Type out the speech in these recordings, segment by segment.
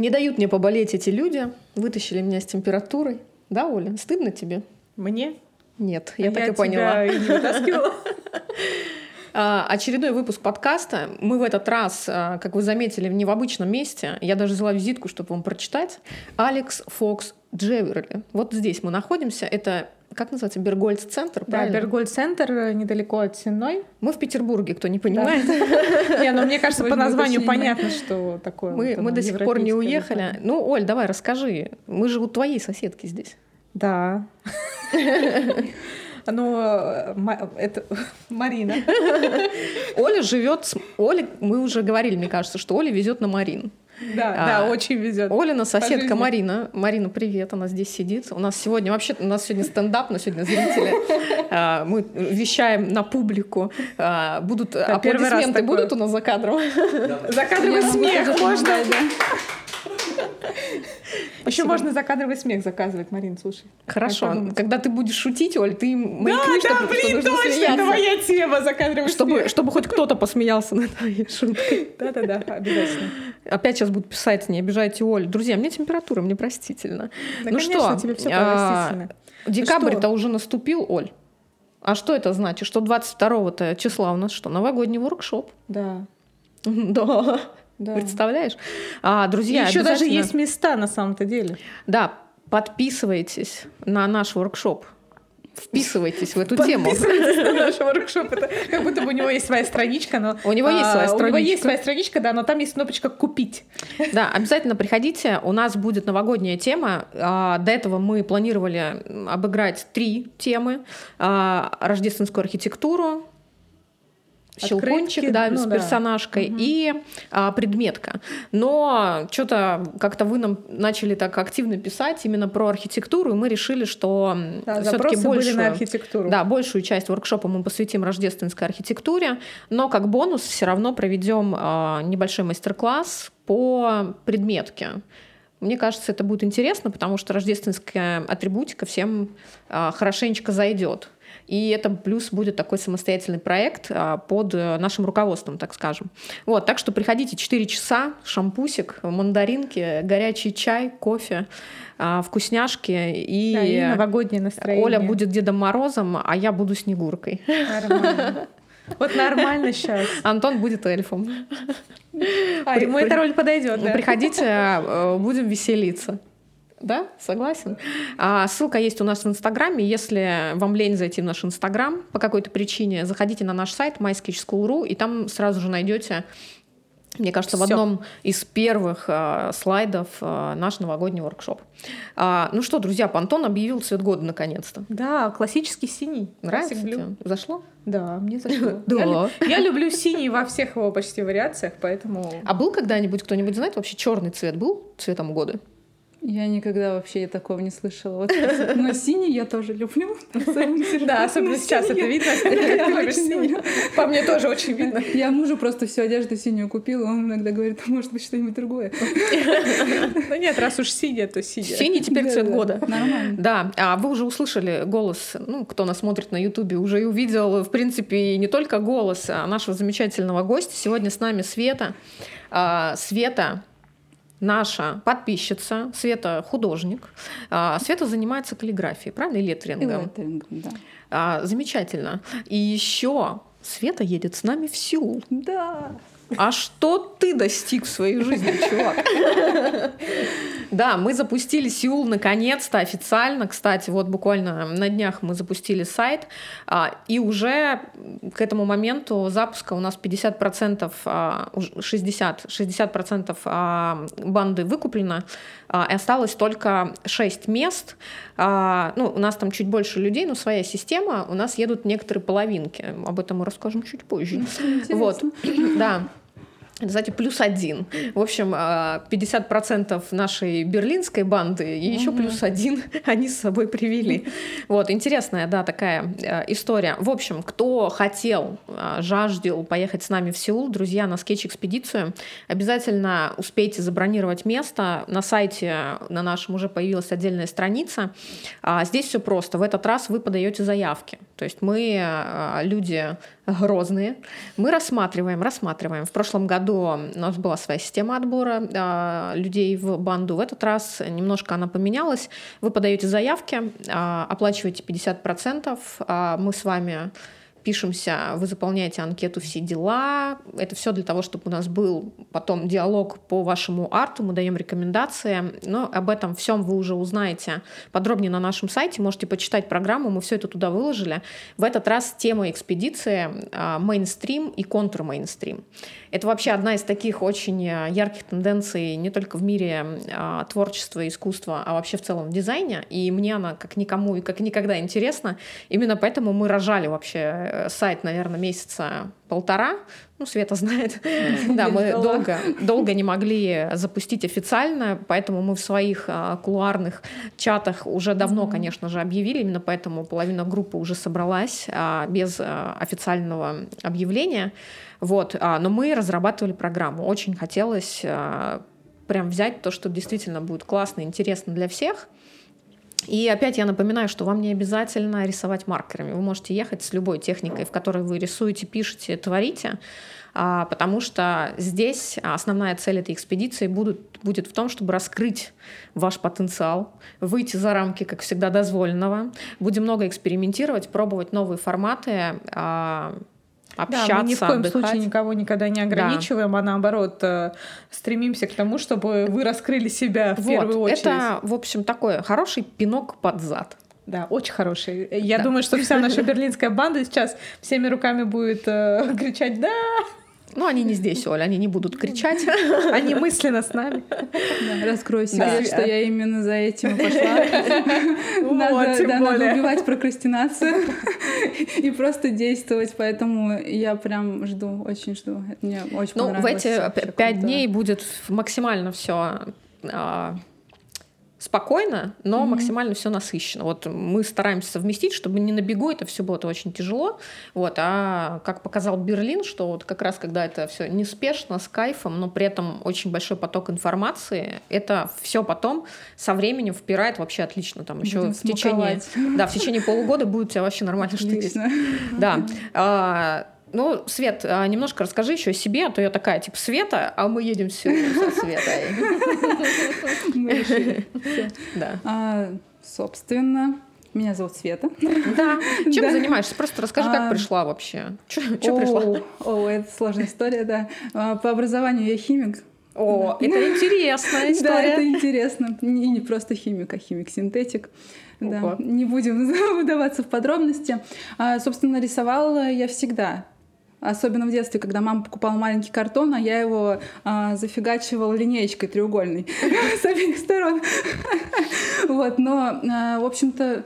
Не дают мне поболеть эти люди. Вытащили меня с температурой. Да, Оля? Стыдно тебе? Мне? Нет, я а так я и поняла. И не вытаскивала. Очередной выпуск подкаста. Мы в этот раз, а, как вы заметили, не в обычном месте. Я даже взяла визитку, чтобы вам прочитать. Алекс Фокс Джеверли. Вот здесь мы находимся. Это как называется, Бергольц-центр, Да, Бергольц-центр э, недалеко от Сенной. Мы в Петербурге, кто не понимает. Не, ну мне кажется, по названию понятно, что такое. Мы до сих пор не уехали. Ну, Оль, давай расскажи. Мы же у твоей соседки здесь. Да. Ну, э, это Марина. Оля живет с... Оля, мы уже говорили, мне кажется, что Оля везет на Марин. Да, а, да, очень везет. Олина соседка Марина. Марина, привет, она здесь сидит. У нас сегодня вообще у нас сегодня стендап, но сегодня зрители. А, мы вещаем на публику. А, будут да, аплодисменты будут у нас за кадром. За кадровый смех можно. Еще можно закадровый смех заказывать, Марин, слушай. Хорошо. Когда ты будешь шутить, Оль, ты маякни, да, чтобы да, блин, точно, это моя тема, закадровый чтобы, смех. Чтобы хоть кто-то посмеялся над твоей шуткой. Да-да-да, обязательно. Опять сейчас будут писать, не обижайте Оль. Друзья, мне температура, мне простительно. Да, ну конечно, что, тебе все простительно. А, декабрь-то уже наступил, Оль. А что это значит? Что 22 числа у нас что? Новогодний воркшоп? Да. Да. Да. Представляешь? А, друзья, еще даже есть места на самом-то деле. Да, подписывайтесь на наш воркшоп. Вписывайтесь в эту тему. на наш воркшоп. Это как будто бы у него есть своя страничка, но у него есть своя страничка. У него есть своя страничка, да, но там есть кнопочка купить. Да, обязательно приходите. У нас будет новогодняя тема. А, до этого мы планировали обыграть три темы: а, рождественскую архитектуру, щелкунчик, да, ну, с персонажкой, да. и а, предметка. Но что-то как-то вы нам начали так активно писать именно про архитектуру, и мы решили, что да, все-таки большую, на архитектуру. Да, большую часть воркшопа мы посвятим рождественской архитектуре, но как бонус все равно проведем а, небольшой мастер-класс по предметке. Мне кажется, это будет интересно, потому что рождественская атрибутика всем а, хорошенечко зайдет. И это плюс будет такой самостоятельный проект а, под э, нашим руководством, так скажем. Вот, так что приходите 4 часа, шампусик, мандаринки, горячий чай, кофе а, вкусняшки и, да, и новогоднее настроение. Оля будет Дедом Морозом, а я буду Снегуркой. Нормально. Вот нормально сейчас. Антон будет эльфом. А, ему эта роль подойдет, да? Приходите, будем веселиться. Да, согласен. А, ссылка есть у нас в Инстаграме. Если вам лень зайти в наш Инстаграм по какой-то причине, заходите на наш сайт mysketch.school.ru и там сразу же найдете мне кажется, Всё. в одном из первых э, слайдов э, наш новогодний воркшоп. А, ну что, друзья, Пантон объявил цвет года наконец-то. Да, классический синий. Нравится тебе? Зашло? Да, мне зашло. Да. Я, я люблю синий во всех его почти вариациях, поэтому... А был когда-нибудь, кто-нибудь знает, вообще черный цвет был цветом года? Я никогда вообще такого не слышала. Вот, но синий я тоже люблю. Да, особенно сейчас это видно. По мне тоже очень видно. Я мужу просто всю одежду синюю купила, он иногда говорит, может быть, что-нибудь другое. Ну нет, раз уж синий, то синий. Синий теперь цвет года. Нормально. Да, а вы уже услышали голос, ну, кто нас смотрит на Ютубе, уже и увидел, в принципе, не только голос а нашего замечательного гостя. Сегодня с нами Света. А, Света наша подписчица, Света художник. А, Света занимается каллиграфией, правда, и леттерингом. И леттерингом, да. А, замечательно. И еще Света едет с нами в Сеул. Да. А что ты достиг в своей жизни, чувак? Да, мы запустили Сеул наконец-то официально. Кстати, вот буквально на днях мы запустили сайт. А, и уже к этому моменту запуска у нас 50%, 60, 60% банды выкуплено. А, и осталось только 6 мест. А, ну, у нас там чуть больше людей, но своя система. У нас едут некоторые половинки. Об этом мы расскажем чуть позже. Интересно. Вот, да знаете, плюс один. В общем, 50% а, нашей берлинской банды и еще плюс один они с собой привели. Вот, интересная, да, такая э, история. В общем, кто хотел, а, жаждал поехать с нами в Сеул, друзья, на скетч-экспедицию, обязательно успейте забронировать место. На сайте на нашем уже появилась отдельная страница. А, здесь все просто. В этот раз вы подаете заявки. То есть мы люди грозные. Мы рассматриваем, рассматриваем. В прошлом году году у нас была своя система отбора а, людей в банду. В этот раз немножко она поменялась. Вы подаете заявки, а, оплачиваете 50%. а Мы с вами пишемся, вы заполняете анкету «Все дела». Это все для того, чтобы у нас был потом диалог по вашему арту, мы даем рекомендации. Но об этом всем вы уже узнаете подробнее на нашем сайте. Можете почитать программу, мы все это туда выложили. В этот раз тема экспедиции мейнстрим и контрмейнстрим. Это вообще одна из таких очень э, ярких тенденций не только в мире а, творчества и искусства, а вообще в целом в дизайне. И мне она как никому и как никогда интересна. Именно поэтому мы рожали вообще э, сайт, наверное, месяца полтора. Ну, Света знает. Да, мы долго, долго не могли запустить официально, поэтому мы в своих а, кулуарных чатах уже давно, конечно же, объявили. Именно поэтому половина группы уже собралась а, без а, официального объявления. Вот. А, но мы разрабатывали программу. Очень хотелось а, прям взять то, что действительно будет классно, интересно для всех. И опять я напоминаю, что вам не обязательно рисовать маркерами. Вы можете ехать с любой техникой, в которой вы рисуете, пишете, творите, а, потому что здесь основная цель этой экспедиции будет, будет в том, чтобы раскрыть ваш потенциал, выйти за рамки, как всегда, дозволенного. Будем много экспериментировать, пробовать новые форматы, общаться, да, мы ни в коем отдыхать. случае никого никогда не ограничиваем, да. а наоборот э, стремимся к тому, чтобы вы раскрыли себя в вот, первую очередь. Это, в общем, такой хороший пинок под зад. Да, очень хороший. Я Да. думаю, что вся наша берлинская банда сейчас всеми руками будет э, кричать «Да!» Ну, они не здесь, Оля, они не будут кричать. Они мысленно с нами. Да, раскрою Да. секрет, что я именно за этим и пошла. Надо, да, надо убивать прокрастинацию и просто действовать. Поэтому я прям жду, очень жду. Это Мне очень Ну, в понравилось. эти Вообще п- пять дней будет максимально все спокойно, но Мгм. максимально все насыщенно. Вот мы стараемся совместить, чтобы не на бегу это все было это очень тяжело. Вот, а как показал Берлин, что вот как раз когда это все неспешно, с кайфом, но при этом очень большой поток информации, это все потом со временем впирает вообще отлично. Там еще Будем в течение, да, в течение полугода будет у тебя вообще нормально штырить. Отлично. Да. Ну, Свет, а, немножко расскажи еще о себе, а то я такая, типа, Света, а мы едем все со Светой. Да. А, Собственно, меня зовут Света. Да. Чем Да. занимаешься? Просто расскажи, как А. пришла вообще. Че пришла? О, это сложная история, да. По образованию я химик. О, это интересная Да, это история. интересно. И не просто химик, а химик-синтетик. Да. Не будем выдаваться в подробности. А, собственно, рисовала я всегда. Особенно в детстве, когда мама покупала маленький картон, а я его а, зафигачивала линеечкой треугольной с обеих сторон. Вот, но, а, в общем-то,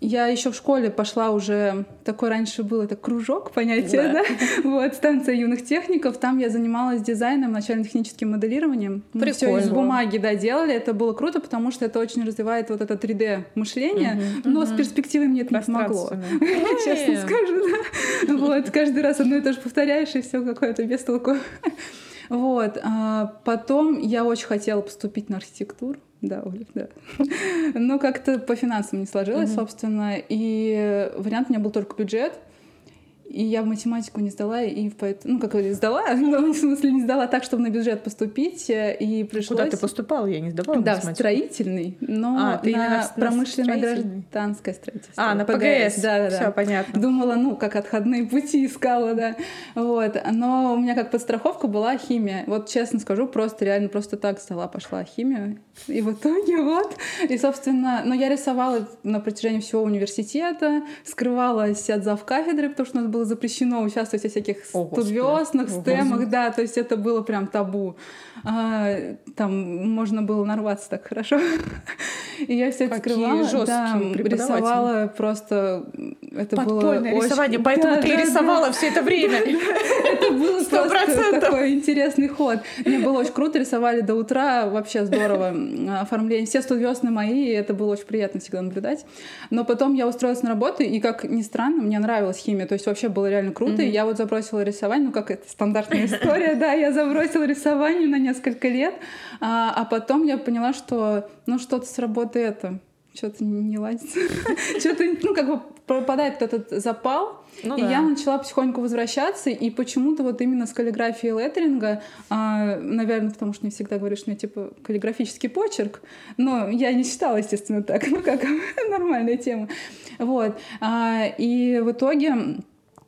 я еще в школе пошла уже, такой раньше был это кружок, понятие, Да. да? Вот, станция юных техников. Там я занималась дизайном, начально-техническим моделированием. Мы все из Прикольно. бумаги, да, делали. Это было круто, потому что это очень развивает вот это 3D-мышление. Но с перспективой мне это не помогло. Честно скажу, да. Вот, каждый раз одно и то же повторяешь, и все какое-то без толку. Вот. а потом я очень хотела поступить на архитектуру. Да, Оля, да. Но как-то по финансам не сложилось, Мгм. собственно. И вариант у меня был только бюджет. И я в математику не сдала, и поэтому, ну, как говорится, сдала, но в смысле не сдала так, чтобы на бюджет поступить, э, и пришлось... Куда ты поступала? Я не сдавала Да, в математику. строительный, но А, ты на на промышленно-гражданское строительство. А, на ПГС. Да, да, Все да. понятно. Думала, ну, как отходные пути искала, да. Вот. Но у меня как подстраховка была химия. Вот честно скажу, просто реально просто так сдала, пошла химию. И в итоге вот. И, собственно, но я рисовала на протяжении всего университета, скрывалась от зав кафедры, потому что у нас было запрещено участвовать во всяких О, стемах, да, то есть это было прям табу. А, там можно было нарваться так хорошо. И я все это скрывала. да, рисовала просто... Это Подпольное было рисование, очень... поэтому Да, ты да, да. рисовала все это время. Это Сто просто такой интересный ход. Мне было очень круто, рисовали до утра, вообще здорово. Оформление. Все студвесны мои, и это было очень приятно всегда наблюдать. Но потом я устроилась на работу, и, как ни странно, мне нравилась химия. То есть вообще было реально круто. И я вот забросила рисование, ну как это стандартная история, да, я забросила рисование на несколько лет. А а потом я поняла, что ну что-то с работы это что-то не ладится. Что-то, ну, как бы пропадает этот запал, ну, и да. я начала потихоньку возвращаться, и почему-то вот именно с каллиграфией леттеринга, а, наверное, потому что мне всегда говорят, что у меня типа каллиграфический почерк, но я не считала, естественно, так, ну как нормальная тема. Вот. А, и в итоге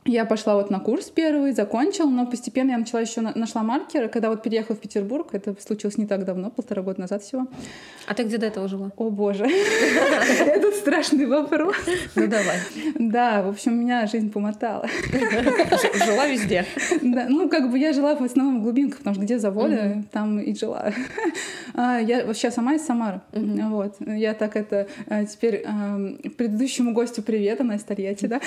я пошла вот на курс первый, закончила, но постепенно я начала еще нашла маркеры, когда вот переехала в Петербург, это случилось не так давно, полтора года назад всего. А ты где до этого жила? О боже, этот страшный вопрос. Ну давай. Да, в общем, меня жизнь помотала. Жила везде. Ну как бы я жила в основном в глубинках, потому что где заводы, там и жила. А, я вообще сама из Самары. Вот. Я так это а, теперь предыдущему гостю привет, она из Тольятти, да?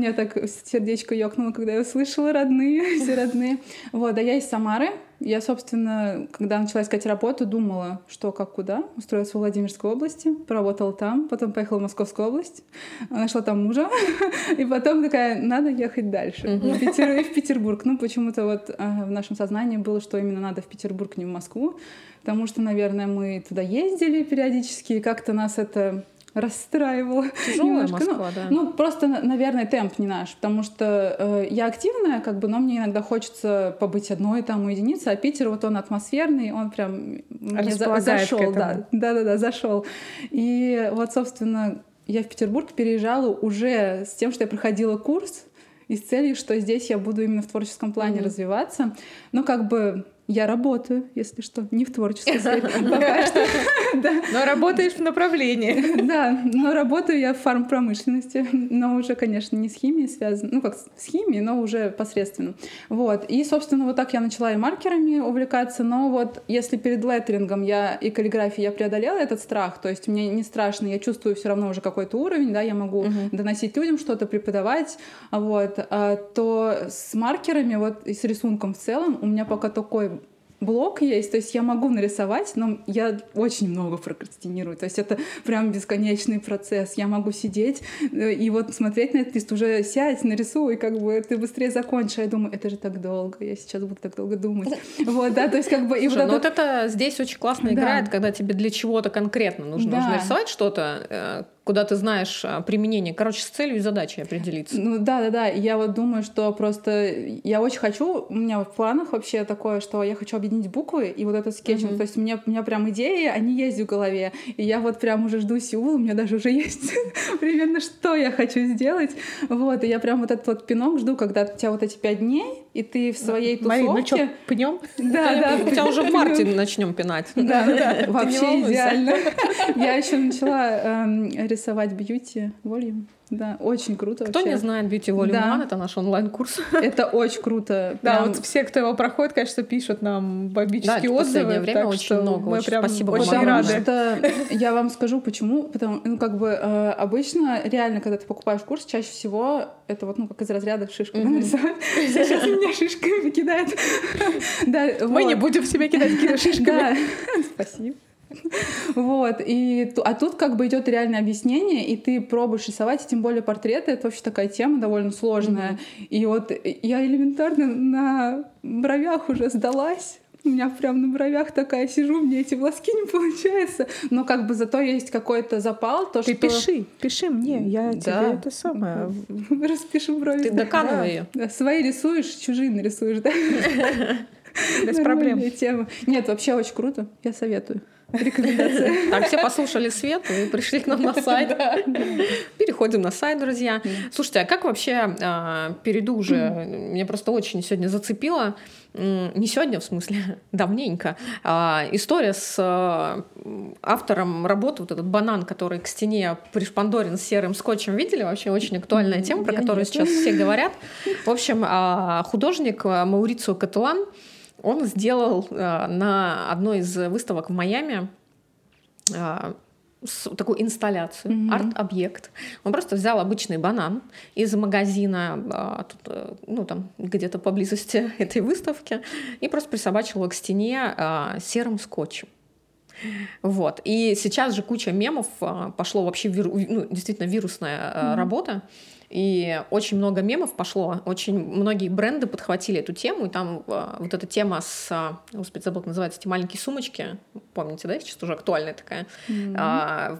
Меня так сердечко ёкнуло, когда я услышала родные, все родные. Вот, а я из Самары. Я, собственно, когда начала искать работу, думала, что, как, куда. Устроилась в Владимирской области, поработала там, потом поехала в Московскую область, нашла там мужа, и потом такая, надо ехать дальше. В, Питер, в Петербург. Ну, почему-то вот а, в нашем сознании было, что именно надо в Петербург, не в Москву, потому что, наверное, мы туда ездили периодически, и как-то нас это расстраивала. Тяжелая немножко. Ну, Москва, ну, да. Ну, просто, наверное, темп не наш, потому что э, я активная, как бы, но мне иногда хочется побыть одной там уединиться, а Питер, вот он атмосферный, он прям мне за зашел, да, да, да, да, зашел. И вот, собственно, я в Петербург переезжала уже с тем, что я проходила курс, и с целью, что здесь я буду именно в творческом плане mm-hmm. развиваться. Но как бы я работаю, если что, не в творческой сфере пока что. Но работаешь в направлении. Да, но работаю я в фармпромышленности, но уже, конечно, не с химией связано, ну как с химией, но уже посредственно. Вот. И, собственно, вот так я начала и маркерами увлекаться, но вот если перед леттерингом я и каллиграфией я преодолела этот страх, то есть мне не страшно, я чувствую все равно уже какой-то уровень, да, я могу доносить людям что-то, преподавать, вот, а, то с маркерами вот и с рисунком в целом у меня пока такой блок есть, то есть я могу нарисовать, но я очень много прокрастинирую, то есть это прям бесконечный процесс. Я могу сидеть э, и вот смотреть на этот лист, уже сядь, нарисуй, как бы ты быстрее закончишь. А я думаю, это же так долго, я сейчас буду так долго думать. Вот, да, то есть как бы... И Слушай, вот, ну вот это здесь очень классно играет, когда тебе для чего-то конкретно нужно, нужно нарисовать что-то, э, куда ты знаешь а, применение. Короче, с целью и задачей определиться. Ну да, да, да. Я вот думаю, что просто я очень хочу, у меня в планах вообще такое, что я хочу объединить буквы и вот этот скетчинг. Mm-hmm. То есть у меня, у меня прям идеи, они есть в голове. И я вот прям уже жду Сеул, у меня даже уже есть примерно, что я хочу сделать. Вот, и я прям вот этот вот пинок жду, когда у тебя вот эти пять дней, и ты в своей тусовке... Марин, ну что, пнем? Да, да. У тебя уже в марте начнем пинать. Да, да. Вообще идеально. Я еще начала эм, рисовать бьюти волюм. Да, очень круто. Кто вообще. не знает Beauty Volume да. One, это наш онлайн-курс. Это очень круто. Да, вот все, кто его проходит, конечно, пишут нам бомбические да, отзывы. В время очень много. Мы прям спасибо очень рады. Что я вам скажу, почему. Потому, ну, как бы э, обычно, реально, когда ты покупаешь курс, чаще всего это вот, ну, как из разряда шишка нарисовать. Сейчас меня шишками кидает. Мы не будем себя кидать шишками. Спасибо. Вот, и, а тут как бы идет реальное объяснение, и ты пробуешь рисовать, и тем более портреты, это вообще такая тема довольно сложная. Mm-hmm. И вот я элементарно на бровях уже сдалась, у меня прям на бровях такая сижу, мне эти волоски не получается. Но как бы зато есть какой-то запал, то Ты что... пиши, пиши мне, я да. тебе это самое... Распишу брови. Ты доканывай да. Свои рисуешь, чужие нарисуешь, да? Без проблем. Тема. Нет, вообще очень круто, я советую. Рекомендация. Так, все послушали Свету и пришли к нам на сайт. Переходим на сайт, друзья. Слушайте, а как вообще а, перейду уже? Меня просто очень сегодня зацепило. Не сегодня, в смысле, давненько. А, история с а, автором работы, вот этот банан, который к стене пришпандорен серым скотчем. Видели? Вообще очень актуальная тема, про которую сейчас все говорят. В общем, художник Маурицио Каталан он сделал э, на одной из выставок в Майами э, такую инсталляцию, mm-hmm. арт-объект. Он просто взял обычный банан из магазина, э, ну там где-то поблизости этой выставки, и просто присобачил его к стене серым скотчем. Вот. И сейчас же куча мемов пошло вообще, виру, ну, действительно вирусная mm-hmm. работа. И очень много мемов пошло, очень многие бренды подхватили эту тему, и там э, вот эта тема с, э, господи, забыл, как называется, эти маленькие сумочки, помните, да, сейчас уже актуальная такая, mm-hmm.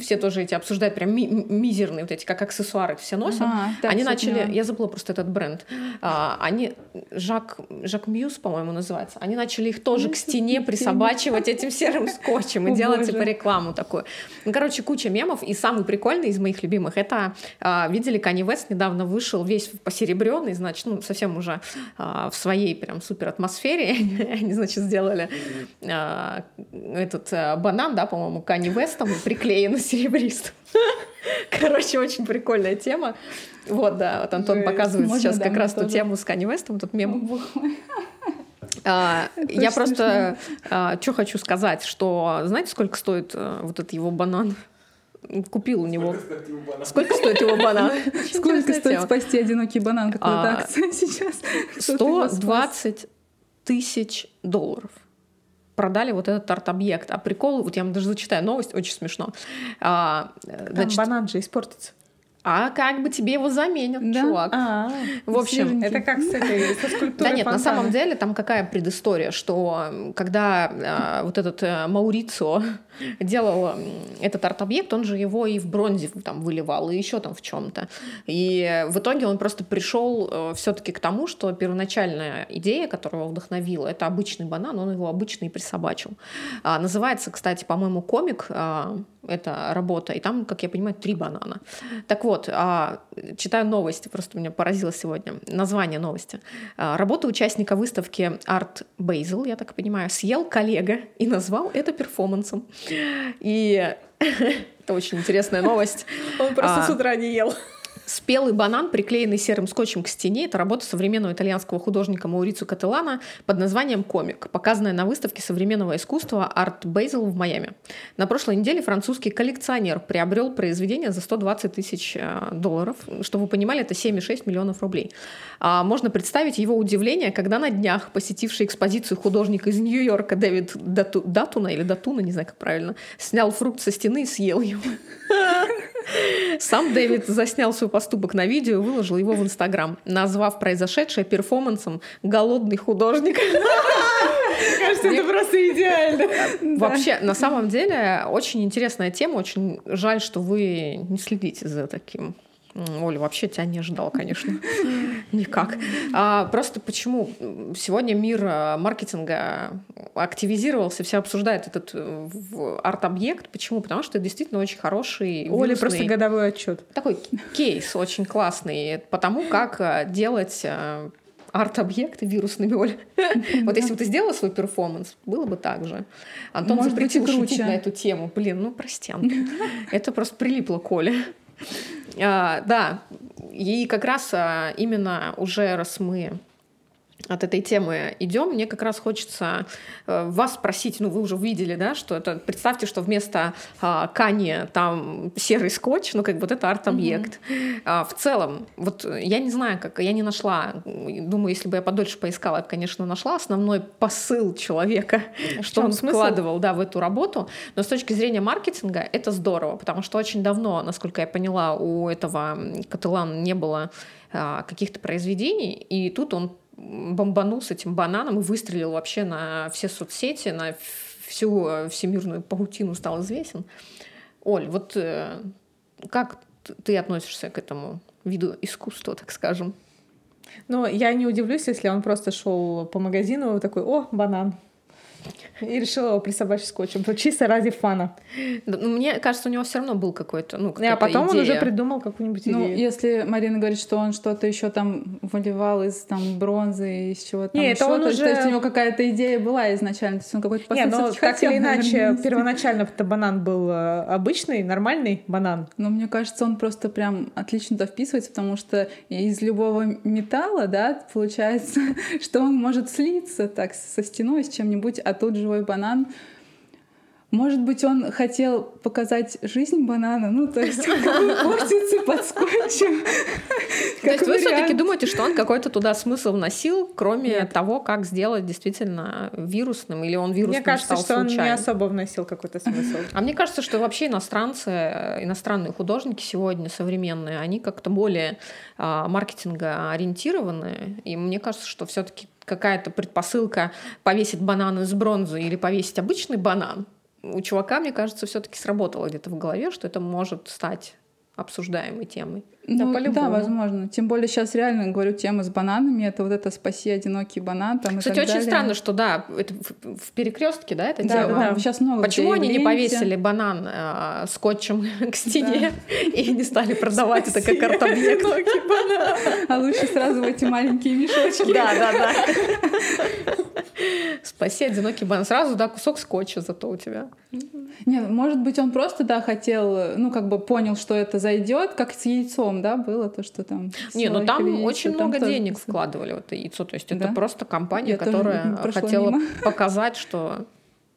Все тоже эти обсуждают, прям ми- мизерные вот эти, как аксессуары все носят. Ага, да, они начали, поняла. я забыла просто этот бренд, а, они, Жак, Жак Мьюз, по-моему, называется, они начали их тоже к стене присобачивать этим серым скотчем и делать типа рекламу такую. Ну, короче, куча мемов, и самый прикольный из моих любимых, это, а, видели, Кани Вест недавно вышел весь посеребренный, значит, ну, совсем уже а, в своей прям супер атмосфере, они, значит, сделали этот банан, да, по-моему, Кани Вестом приклеен серебристым. Короче, очень прикольная тема. Вот, да, вот Антон Жесть. показывает Можно, сейчас да, как раз тоже. ту тему с Канни Вестом, тут мем. А, я просто а, что хочу сказать, что знаете, сколько стоит а, вот этот его банан? Купил у него. Сколько стоит его банан? Сколько стоит спасти одинокий банан? Какая-то акция сейчас? 120 тысяч долларов продали вот этот арт-объект. А прикол, вот я вам даже зачитаю новость, очень смешно. А, значит, Там банан же испортится. А как бы тебе его заменят, да? чувак. А, в общем, это как с этой со скульптурой. Да нет, фонтана. на самом деле там какая предыстория, что когда а, вот этот а, Маурицио делал этот арт-объект, он же его и в бронзе там выливал, и еще там в чем-то. И в итоге он просто пришел э, все-таки к тому, что первоначальная идея, которая его вдохновила, это обычный банан, он его обычный присобачил. А, называется, кстати, по-моему, комик а, эта работа, и там, как я понимаю, три банана. Так вот, а, читаю новости, просто меня поразило сегодня название новости. А, работа участника выставки Art Basel, я так понимаю, съел коллега и назвал это перформансом. И это очень интересная новость. Он просто с утра не ел. Спелый банан, приклеенный серым скотчем к стене, это работа современного итальянского художника Маурицу Кателана под названием «Комик», показанная на выставке современного искусства Art Basel в Майами. На прошлой неделе французский коллекционер приобрел произведение за 120 тысяч э, долларов. Чтобы вы понимали, это 7,6 миллионов рублей. А можно представить его удивление, когда на днях посетивший экспозицию художник из Нью-Йорка Дэвид Дату, Датуна или Датуна, не знаю как правильно, снял фрукт со стены и съел его. Сам Дэвид заснял свой поступок на видео и выложил его в Инстаграм, назвав произошедшее перформансом «Голодный художник». Кажется, это просто идеально. Вообще, на самом деле, очень интересная тема. Очень жаль, что вы не следите за таким Оля, вообще тебя не ожидал, конечно. Никак. А, просто почему сегодня мир э, маркетинга активизировался, все обсуждают этот э, арт-объект. Почему? Потому что это действительно очень хороший. Оля просто годовой отчет. Такой кейс очень классный. Потому как э, делать арт-объекты вирусными, Оля. Вот если бы ты сделала свой перформанс, было бы так же. Антон запретил шутить на эту тему. Блин, ну прости, Антон. Это просто прилипло к Оле. А, да, и как раз а, именно уже раз мы от этой темы идем, мне как раз хочется э, вас спросить, ну вы уже увидели, да, что это, представьте, что вместо э, Кани там серый скотч, ну как бы вот это арт-объект. Mm-hmm. А, в целом, вот я не знаю, как, я не нашла, думаю, если бы я подольше поискала, я бы, конечно, нашла основной посыл человека, а что он смысл? вкладывал, да, в эту работу, но с точки зрения маркетинга это здорово, потому что очень давно, насколько я поняла, у этого Каталана не было а, каких-то произведений, и тут он бомбанул с этим бананом и выстрелил вообще на все соцсети, на всю э, всемирную паутину стал известен. Оль, вот э, как ты относишься к этому виду искусства, так скажем? Ну, я не удивлюсь, если он просто шел по магазину такой, о, банан, и решила его присобачить скотчем. Чисто ради фана. Ну, мне кажется, у него все равно был какой-то, ну, А потом идея. он уже придумал какую-нибудь ну, идею. Ну, если Марина говорит, что он что-то еще там выливал из там бронзы, из чего-то Нет, это он то, уже... то есть у него какая-то идея была изначально, то есть он какой-то посыл Нет, но так хотел, или иначе, наверное, первоначально это банан был э, обычный, нормальный банан. Ну, мне кажется, он просто прям отлично туда вписывается, потому что из любого металла, да, получается, что он может слиться так со стеной, с чем-нибудь, а тут живой банан. Может быть, он хотел показать жизнь банана, ну, то есть портится под скотчем. То есть вы все таки думаете, что он какой-то туда смысл вносил, кроме того, как сделать действительно вирусным, или он вирусным Мне кажется, что он не особо вносил какой-то смысл. А мне кажется, что вообще иностранцы, иностранные художники сегодня современные, они как-то более а, маркетинга ориентированы, и мне кажется, что все таки какая-то предпосылка повесить банан из бронзы или повесить обычный банан, у чувака, мне кажется, все-таки сработало где-то в голове, что это может стать обсуждаемой темой. Ну, да, да, возможно. Тем более сейчас реально, говорю, тема с бананами, это вот это «спаси одинокий банан». Там, Кстати, очень далее. странно, что, да, это в, в перекрестке, да, это да, тема? Да, сейчас много Почему они не повесили банан э, скотчем к стене да. и не стали продавать это как арт-объект? А лучше сразу в эти маленькие мешочки. Да, да, да. Спаси одинокий банан. Сразу, да, кусок скотча зато у тебя. Нет, может быть, он просто, да, хотел, ну, как бы понял, что это зайдет, как с яйцом, да, было то, что там... Не, ну там яйцо, очень там много денег вкладывали в это яйцо. То есть да? это просто компания, Я которая хотела мимо. показать, что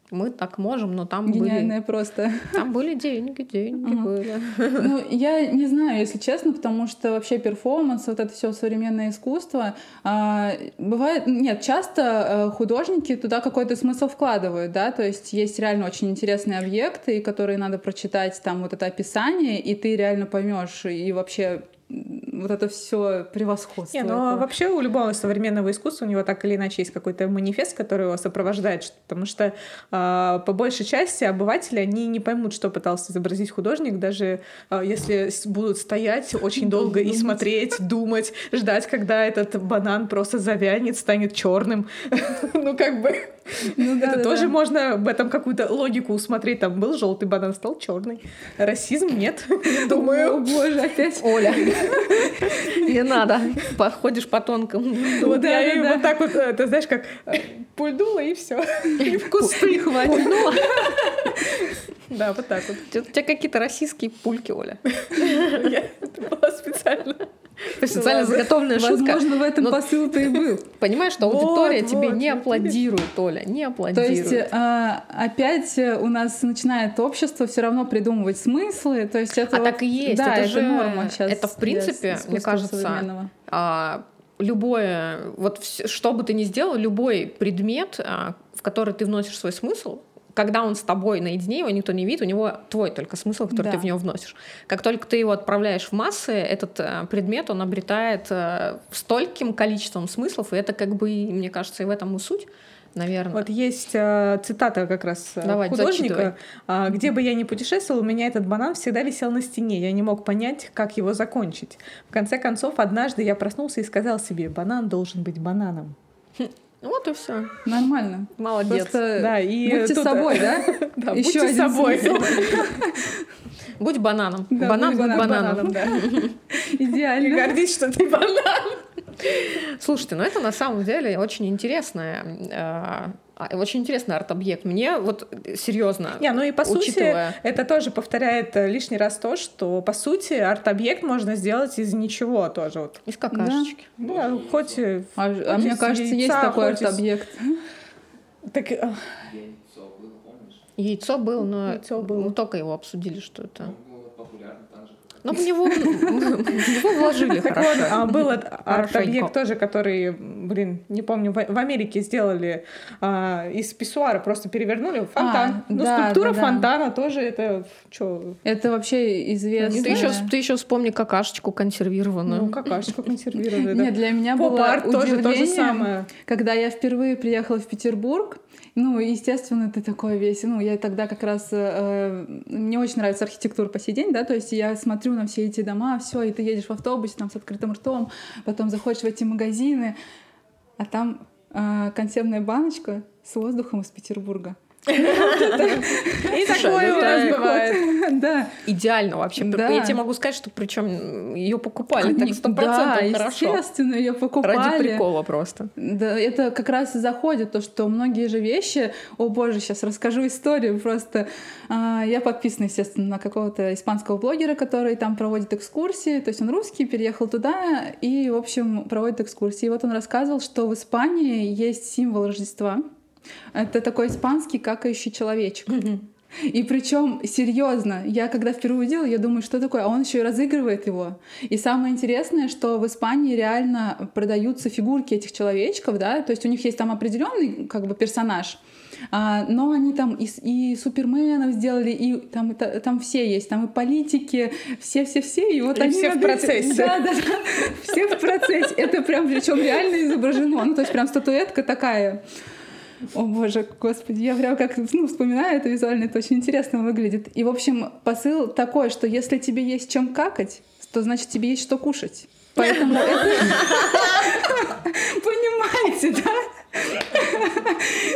мы так можем, но там Гениальная были... просто. Там были деньги, деньги uh-huh. были. Ну, я не знаю, если честно, потому что вообще перформанс, вот это все современное искусство, а, бывает... Нет, часто э, художники туда какой-то смысл вкладывают, да, то есть есть реально очень интересные объекты, которые надо прочитать, там вот это описание, и ты реально поймешь и вообще вот это все превосходство. Не, ну а вообще у любого современного искусства у него так или иначе есть какой-то манифест, который его сопровождает, потому что э, по большей части обыватели они не поймут, что пытался изобразить художник, даже э, если будут стоять очень долго и смотреть, думать, ждать, когда этот банан просто завянет, станет черным, ну как бы ну, да, это да, тоже да. можно в этом какую-то логику усмотреть. Там был желтый банан, стал черный. Расизм нет, думаю. О боже, опять Оля. Не надо. Походишь по тонкому. Вот я и вот так вот, э, ты знаешь, как э, пульнула и все. И в кусты хватит. Да, вот так вот. У тебя какие-то российские пульки, Оля. Это было специально. Специально заготовленная шутка. Возможно, в этом посыл-то и был. Понимаешь, что аудитория тебе не аплодирует, Оля, не аплодирует. То есть а, опять у нас начинает общество все равно придумывать смыслы. То есть это а так и есть. Это, же норма сейчас. Это в принципе, мне кажется, а, любое, вот что бы ты ни сделал, любой предмет, в который ты вносишь свой смысл, когда он с тобой наедине, его никто не видит, у него твой только смысл, который да. ты в него вносишь. Как только ты его отправляешь в массы, этот э, предмет, он обретает э, стольким количеством смыслов, и это как бы, мне кажется, и в этом и суть наверное. Вот есть э, цитата как раз э, Давай, художника. Э, где бы я ни путешествовал, у меня этот банан всегда висел на стене. Я не мог понять, как его закончить. В конце концов, однажды я проснулся и сказал себе, банан должен быть бананом. Вот и все. Нормально. Молодец. Просто да, и будьте тут... собой, да? Да, Еще будьте собой. Будь бананом. Банан будь бананом. Идеально. гордись, что ты банан. Слушайте, ну это на самом деле очень интересная э, а, очень интересный арт-объект. Мне вот серьезно. Не, ну и по учитывая... сути это тоже повторяет э, лишний раз то, что по сути арт-объект можно сделать из ничего тоже. Вот. Из какашечки. Да, да хоть. А, хоть а мне кажется, яйца, есть такой арт-объект. Из... Так. Э, Яйцо было, но Яйцо было. мы только его обсудили, что это. Ну, в него, в него вложили так хорошо. Вот, а был арт-объект тоже, который, блин, не помню, в, Америке сделали а, из писсуара, просто перевернули фонтан. А, ну, да, скульптура да, фонтана тоже это что? Это вообще известно. Ты еще, ты еще вспомни какашечку консервированную. Ну, какашечку консервированную, да. Нет, для меня было удивление, тоже то же самое. когда я впервые приехала в Петербург, ну, естественно, ты такой весь. Ну, я тогда как раз... Э, мне очень нравится архитектура по сей день, да, то есть я смотрю на все эти дома, все, и ты едешь в автобусе там с открытым ртом, потом заходишь в эти магазины, а там э, консервная баночка с воздухом из Петербурга. И такое у нас бывает. Да. Идеально вообще. Я тебе могу сказать, что причем ее покупали так сто процентов хорошо. естественно, ее покупали. Ради прикола просто. Да, это как раз и заходит, то, что многие же вещи... О боже, сейчас расскажу историю просто. А, я подписана, естественно, на какого-то испанского блогера, который там проводит экскурсии. То есть он русский, переехал туда и, в общем, проводит экскурсии. И вот он рассказывал, что в Испании есть символ Рождества — это такой испанский какающий человечек. И причем серьезно, я когда впервые увидела, я думаю, что такое, а он еще и разыгрывает его. И самое интересное, что в Испании реально продаются фигурки этих человечков, да, то есть у них есть там определенный как бы персонаж, а, но они там и, и суперменов сделали, и там, это, там все есть, там и политики, все-все-все, и вот и они все в процессе. Да, да, да, все в процессе. Это прям причем реально изображено, ну то есть прям статуэтка такая. О боже, господи, я прям как ну, вспоминаю это визуально, это очень интересно выглядит. И, в общем, посыл такой, что если тебе есть чем какать, то значит тебе есть что кушать. Поэтому это... Понимаете, да?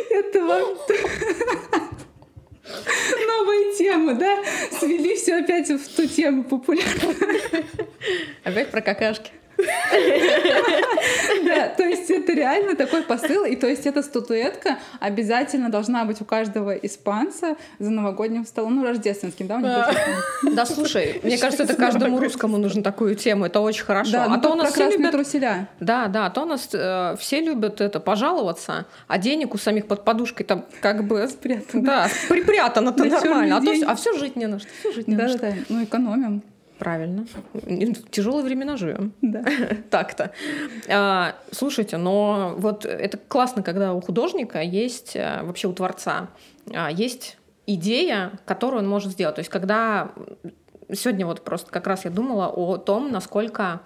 Это вам... Новые темы, да? Свели все опять в ту тему популярную. Опять про какашки. Да, то есть это реально такой посыл, и то есть эта статуэтка обязательно должна быть у каждого испанца за новогодним столом, ну, рождественским, да? Да, слушай, мне кажется, это каждому русскому нужно такую тему, это очень хорошо. Да, а то у нас все любят... труселя. Да, да, а то у нас э, все любят это пожаловаться, а денег у самих под подушкой там как бы... Спрятано. Да, припрятано-то нормально, а, то, а все жить не на что, все жить не на что. Да, да, ну экономим. Правильно. Тяжелые времена живем. Да. Так-то. А, слушайте, но вот это классно, когда у художника есть, э, вообще у творца, а, есть идея, которую он может сделать. То есть, когда сегодня вот просто как раз я думала о том, насколько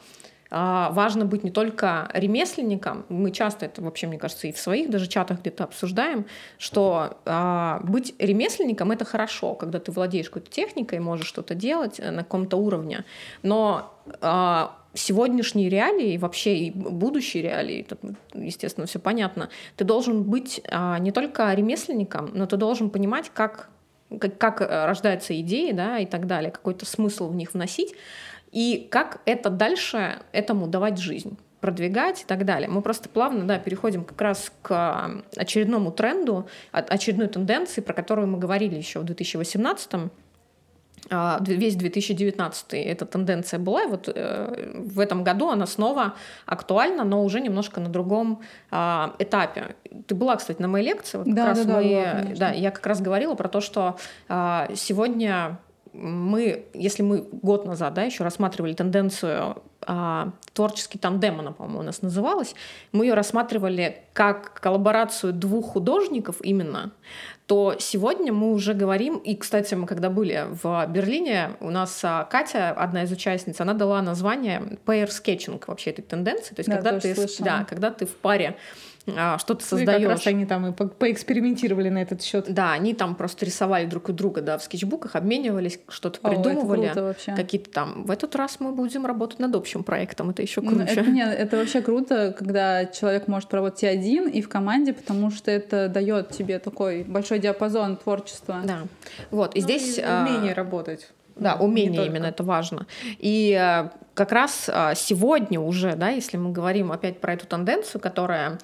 важно быть не только ремесленником, мы часто это вообще, мне кажется, и в своих даже чатах где-то обсуждаем, что а, быть ремесленником это хорошо, когда ты владеешь какой-то техникой, можешь что-то делать э, на каком-то уровне, но а, сегодняшние реалии, вообще и будущие реалии, это, естественно, все понятно, ты должен быть а, не только ремесленником, но ты должен понимать, как как, как э, рождаются идеи, да, и так далее, какой-то смысл в них вносить, и как это дальше этому давать жизнь продвигать и так далее. Мы просто плавно да, переходим как раз к очередному тренду, очередной тенденции, про которую мы говорили еще в 2018 а, весь 2019 эта тенденция была, и вот э, в этом году она снова актуальна, но уже немножко на другом э, этапе. Ты была, кстати, на моей лекции, вот как да, раз да, мы, да, да, я как раз говорила про то, что э, сегодня мы, если мы год назад, да, еще рассматривали тенденцию а, творческий тандем, она, по-моему, у нас называлась, мы ее рассматривали как коллаборацию двух художников именно, то сегодня мы уже говорим, и, кстати, мы когда были в Берлине, у нас а, Катя, одна из участниц, она дала название pair sketching вообще этой тенденции, то есть да, когда ты, да, когда ты в паре что ты создаешь. Ну, как раз они там и по поэкспериментировали на этот счет. Да, они там просто рисовали друг у друга, да, в скетчбуках, обменивались, что-то придумывали. Какие-то там. В этот раз мы будем работать над общим проектом, это еще круче. Это, нет, это вообще круто, когда человек может работать и один, и в команде, потому что это дает тебе такой большой диапазон творчества. Да. Вот, и ну, здесь... И умение а... работать. Да, умение именно это важно. И э, как раз а, сегодня уже, да, если мы говорим опять про эту тенденцию, которая а,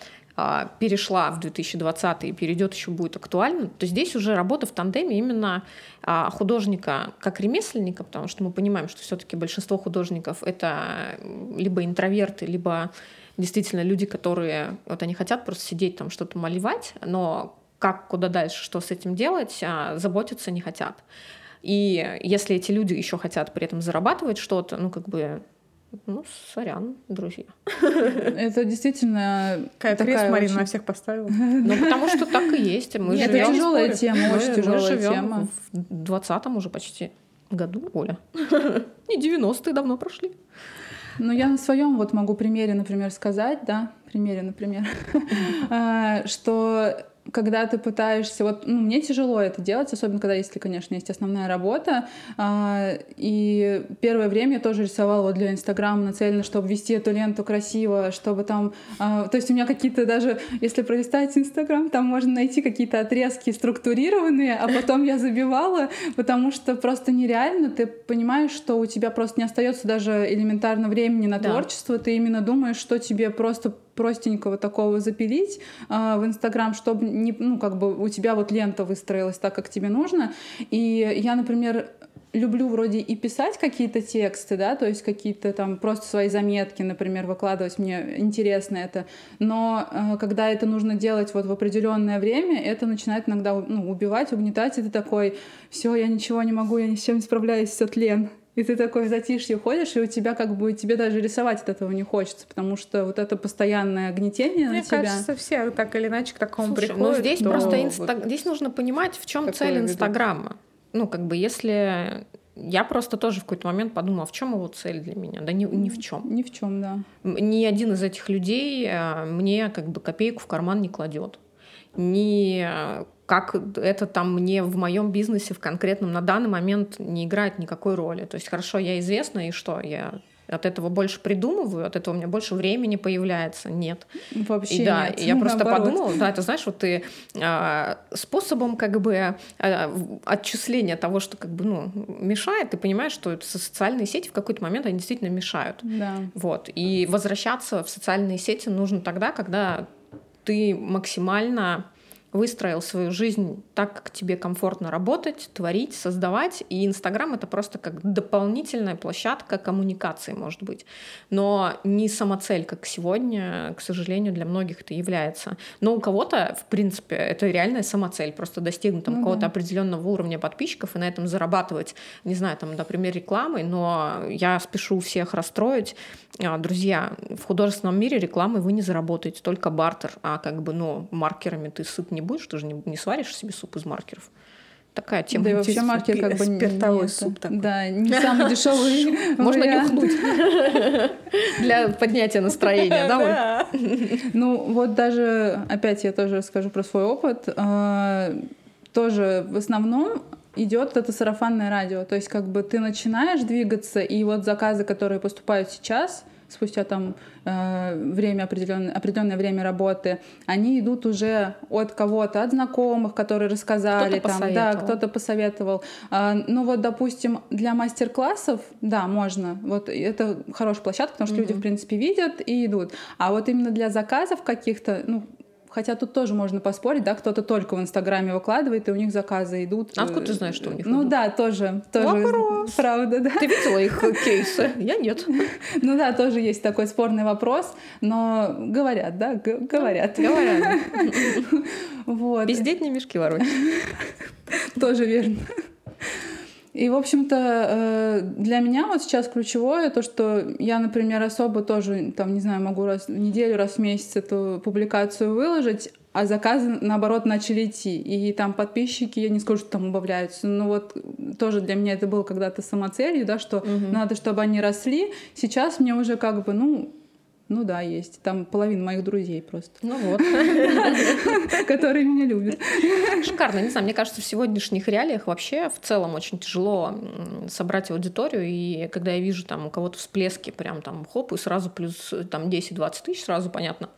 перешла в 2020 и перейдет еще будет актуально, то здесь уже работа в тандеме именно а, художника как ремесленника, потому что мы понимаем, что все-таки большинство художников это либо интроверты, либо действительно люди, которые вот они хотят просто сидеть там что-то малевать, но как, куда дальше, что с этим делать, а, заботиться не хотят. И если эти люди еще хотят при этом зарабатывать что-то, ну как бы ну, сорян, друзья. Это действительно Какая такая крест Марина очень... на всех поставила. Ну, потому что так и есть. Мы Нет, это тяжелая тема, очень тяжелая тема. в 20-м уже почти году, Оля. Не 90-е давно прошли. Ну, я на своем вот могу примере, например, сказать, да, примере, например, а, что когда ты пытаешься, вот ну, мне тяжело это делать, особенно когда, если, конечно, есть основная работа. А, и первое время я тоже рисовала вот для Инстаграма нацеленно, чтобы вести эту ленту красиво, чтобы там... А, то есть у меня какие-то даже, если пролистать Инстаграм, там можно найти какие-то отрезки структурированные, а потом я забивала, потому что просто нереально. Ты понимаешь, что у тебя просто не остается даже элементарно времени на да. творчество, ты именно думаешь, что тебе просто простенького такого запилить э, в Инстаграм, чтобы не, ну, как бы у тебя вот лента выстроилась так, как тебе нужно. И я, например, люблю вроде и писать какие-то тексты, да, то есть какие-то там просто свои заметки, например, выкладывать, мне интересно это, но э, когда это нужно делать вот в определенное время, это начинает иногда ну, убивать, угнетать, и ты такой, все, я ничего не могу, я ни с чем не справляюсь, все тлен, и ты такой в затишье ходишь, и у тебя как бы тебе даже рисовать от этого не хочется, потому что вот это постоянное гнетение Мне на тебя. Мне кажется, все так или иначе к такому Слушай, приходят. Ну здесь просто инста... вот здесь нужно понимать, в чем цель Инстаграма. Ну, как бы, если я просто тоже в какой-то момент подумала, в чем его цель для меня? Да ни, ни в чем. Ни в чем, да. Ни один из этих людей э, мне как бы копейку в карман не кладет. Ни как это там мне в моем бизнесе в конкретном на данный момент не играет никакой роли. То есть хорошо, я известна, и что? Я от этого больше придумываю, от этого у меня больше времени появляется. Нет. Вообще и, да, нет. и я просто Наоборот. подумала, да, ты знаешь, вот ты а, способом как бы а, отчисления того, что как бы ну мешает, ты понимаешь, что это социальные сети в какой-то момент они действительно мешают. Да. Вот и возвращаться в социальные сети нужно тогда, когда ты максимально выстроил свою жизнь так, как тебе комфортно работать, творить, создавать. И Инстаграм — это просто как дополнительная площадка коммуникации, может быть. Но не самоцель, как сегодня, к сожалению, для многих это является. Но у кого-то, в принципе, это реальная самоцель, просто достигнуть там, Ну какого-то определенного уровня подписчиков и на этом зарабатывать, не знаю, там, например, рекламой, но я спешу всех расстроить. А, Друзья, в художественном мире рекламой вы не заработаете, только бартер, а как бы, ну, маркерами ты сыт не будешь, ты же не, не сваришь себе суп из маркеров. Такая тема. Да и вообще маркер как бы не- спиртовой не суп такой. Да, не самый дешевый Можно нюхнуть для поднятия настроения, да? Ну, вот даже, опять я тоже расскажу про свой опыт. А, Тоже в основном идет это сарафанное радио. То есть как бы ты начинаешь двигаться, и вот заказы, которые поступают сейчас, спустя там э, время определенное, определенное время работы, они идут уже от кого-то, от знакомых, которые рассказали, Кто-то там, да, кто-то посоветовал. А, ну вот, допустим, для мастер-классов, да, можно. Вот это хорошая площадка, потому что люди, в принципе, видят и идут. А вот именно для заказов каких-то, ну, Хотя тут тоже можно поспорить, да, кто-то только в Инстаграме выкладывает, и у них заказы идут. А откуда ты э, знаешь, что у них Ну идут? да, тоже, тоже Вопрос. правда, да. Ты видела их кейсы? Я нет. Ну да, тоже есть такой спорный вопрос, но говорят, да, г- говорят. Говорят. Вот. Бездетные мешки ворочать. Тоже верно. И, в общем-то, э, для меня вот сейчас ключевое то, что я, например, особо тоже, там, не знаю, могу раз в неделю, раз в месяц эту публикацию выложить, а заказы, наоборот, начали идти. И там подписчики, я не скажу, что там убавляются, но вот тоже для меня это было когда-то самоцелью, да, что надо, чтобы они росли. Сейчас мне уже как бы, ну, ну да, есть. Там половина моих друзей просто, Ну вот. которые меня любят. Шикарно. Не знаю, мне кажется, в сегодняшних реалиях вообще в целом очень тяжело собрать аудиторию. И когда я вижу там у кого-то всплески, прям там хоп, и сразу плюс там 10-20 тысяч, сразу понятно.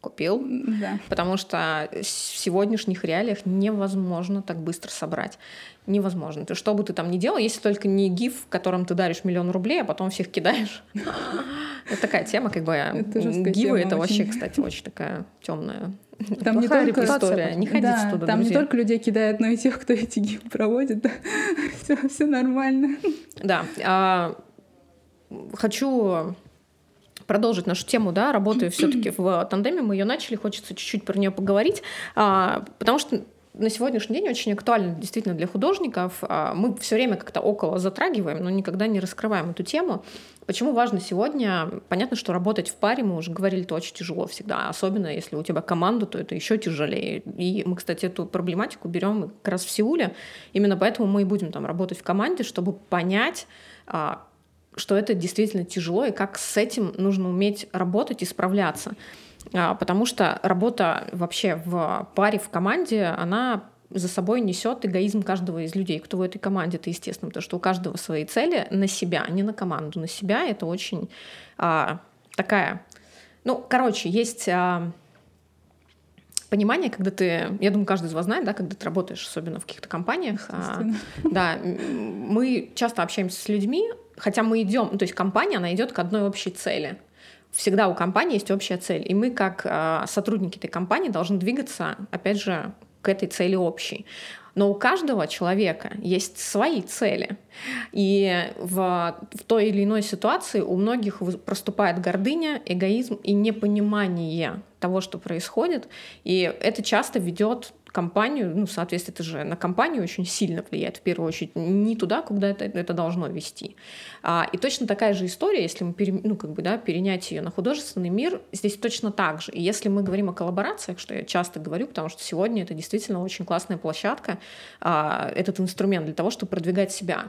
Купил. Да. Потому что в сегодняшних реалиях невозможно так быстро собрать. Невозможно. Ты что бы ты там ни делал, если только не гиф, которым ты даришь миллион рублей, а потом всех кидаешь. Это такая тема, как бы гивы, это вообще, кстати, очень такая темная. Там не только история. Не ходите Да, туда, там не только людей кидают, но и тех, кто эти гимны проводит. Все нормально. Да. а, хочу продолжить нашу тему, да, работаю все-таки в тандеме, мы ее начали, хочется чуть-чуть про нее поговорить, а, потому что на сегодняшний день очень актуально действительно для художников. А, Мы все время как-то около затрагиваем, но никогда не раскрываем эту тему. Почему важно сегодня? Понятно, что работать в паре, мы уже говорили, это очень тяжело всегда. Особенно если у тебя команда, то это еще тяжелее. И мы, кстати, эту проблематику берем как раз в Сеуле. Именно поэтому мы и будем там работать в команде, чтобы понять, а, что это действительно тяжело и как с этим нужно уметь работать и справляться. А, Потому что работа вообще в паре, в команде, она за собой несет эгоизм каждого из людей, кто в этой команде, это естественно, потому что у каждого свои цели на себя, не на команду, на себя. Это очень а, такая... Ну, короче, есть а, понимание, когда ты, я думаю, каждый из вас знает, да, когда ты работаешь, особенно в каких-то компаниях, а, да, мы часто общаемся с людьми, хотя мы идем, ну, то есть компания, она идет к одной общей цели. Всегда у компании есть общая цель, и мы как а, сотрудники этой компании должны двигаться, опять же, к этой цели общей. Но у каждого человека есть свои цели. И в, в той или иной ситуации у многих проступает гордыня, эгоизм и непонимание того, что происходит. И это часто ведет компанию, ну, соответственно, это же на компанию очень сильно влияет, в первую очередь, не туда, куда это, это должно вести. А, и точно такая же история, если мы пере- ну, как бы, да, перенять ее на художественный мир, здесь точно так же. И если мы говорим о коллаборациях, что я часто говорю, потому что сегодня это действительно очень классная площадка, а, этот инструмент для того, чтобы продвигать себя.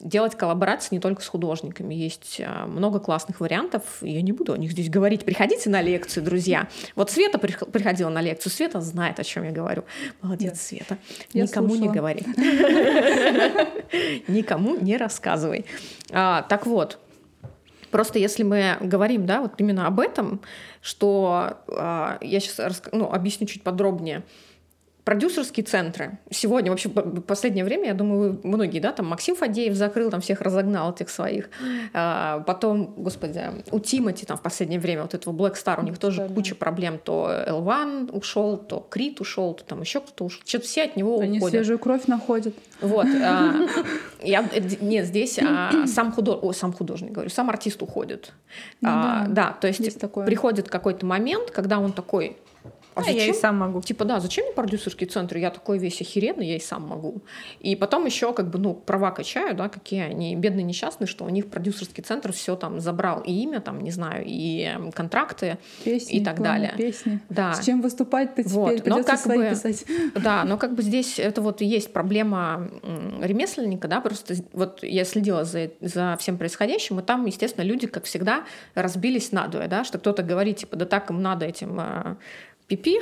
Делать коллаборации не только с художниками. Есть а, много классных вариантов. Я не буду о них здесь говорить. Приходите на лекцию, друзья. Вот Света приходила на лекцию. Света знает, о чем я говорю. Молодец, Света. Я Никому слушала. не говори. Никому не рассказывай. А, так вот, Просто если мы говорим, да, вот именно об этом, что э, я сейчас ну, объясню чуть подробнее. Продюсерские центры. Сегодня, вообще, в последнее время, я думаю, многие, да, там Максим Фадеев закрыл, там всех разогнал, этих своих. А, потом, господи, у Тимати там в последнее время, вот этого Black Star, у них тоже да, куча проблем. То L1 ушел, то Крит ушел, то там еще кто-то ушел. Что-то все от него Они уходят. свежую кровь находят. Вот. А, я, нет, здесь а, сам, худож... О, сам художник, говорю, сам артист уходит. Ну, а, да, да, то есть, есть приходит какой-то момент, когда он такой, а, а я и сам могу. Типа, да, зачем мне продюсерский центр? Я такой весь охеренный, я и сам могу. И потом еще как бы, ну, права качаю, да, какие они бедные несчастные, что у них продюсерский центр все там забрал и имя, там, не знаю, и эм, контракты песни, и так далее. Песни. Да. С чем выступать-то теперь? Вот. Но как бы, писать. Да, но как бы здесь это вот и есть проблема ремесленника, да, просто вот я следила за, за всем происходящим, и там, естественно, люди, как всегда, разбились надвое, да, что кто-то говорит, типа, да так им надо этим э, пипи,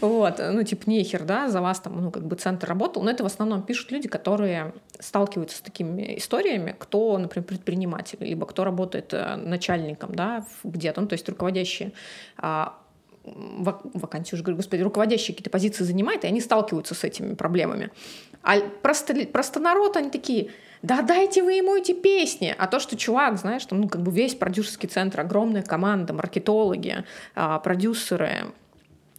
вот, ну, типа, нехер, да, за вас там, ну, как бы центр работал, но это в основном пишут люди, которые сталкиваются с такими историями, кто, например, предприниматель, либо кто работает э, начальником, да, где-то, ну, то есть руководящие а, вакансии, уже говорю, господи, руководящие какие-то позиции занимает, и они сталкиваются с этими проблемами. А просто, просто народ, они такие, да дайте вы ему эти песни. А то, что чувак, знаешь, там, ну, как бы весь продюсерский центр, огромная команда, маркетологи, а, продюсеры,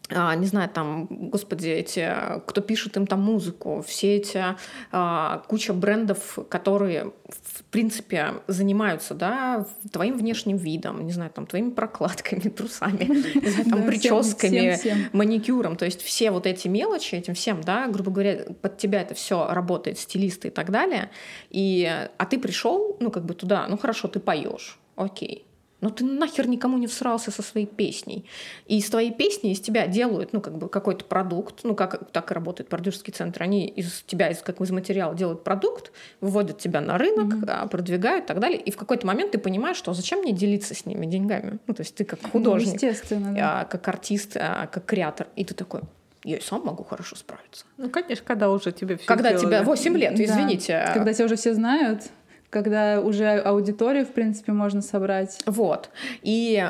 не знаю, там, господи, эти, кто пишет им там музыку, все эти а, куча брендов, которые, в принципе, занимаются, да, твоим внешним видом, не знаю, там, твоими прокладками, трусами, там, прическами, маникюром, то есть все вот эти мелочи, этим всем, да, грубо говоря, под тебя это все работает, стилисты и так далее, и, а ты пришел, ну, как бы туда, ну, хорошо, ты поешь, окей, но ты нахер никому не всрался со своей песней. И из твоей песни из тебя делают, ну, как бы какой-то продукт, ну, как так и работает продюсерский центр, они из тебя, из, как из материала делают продукт, выводят тебя на рынок, mm-hmm. продвигают и так далее. И в какой-то момент ты понимаешь, что зачем мне делиться с ними деньгами? Ну, то есть ты как ну, художник, ну, естественно, да. А, как артист, а, как креатор. И ты такой, я и сам могу хорошо справиться. Ну, конечно, когда уже тебе все Когда тебе 8 лет, извините. Да. Когда тебя уже все знают когда уже аудиторию, в принципе, можно собрать. Вот. И,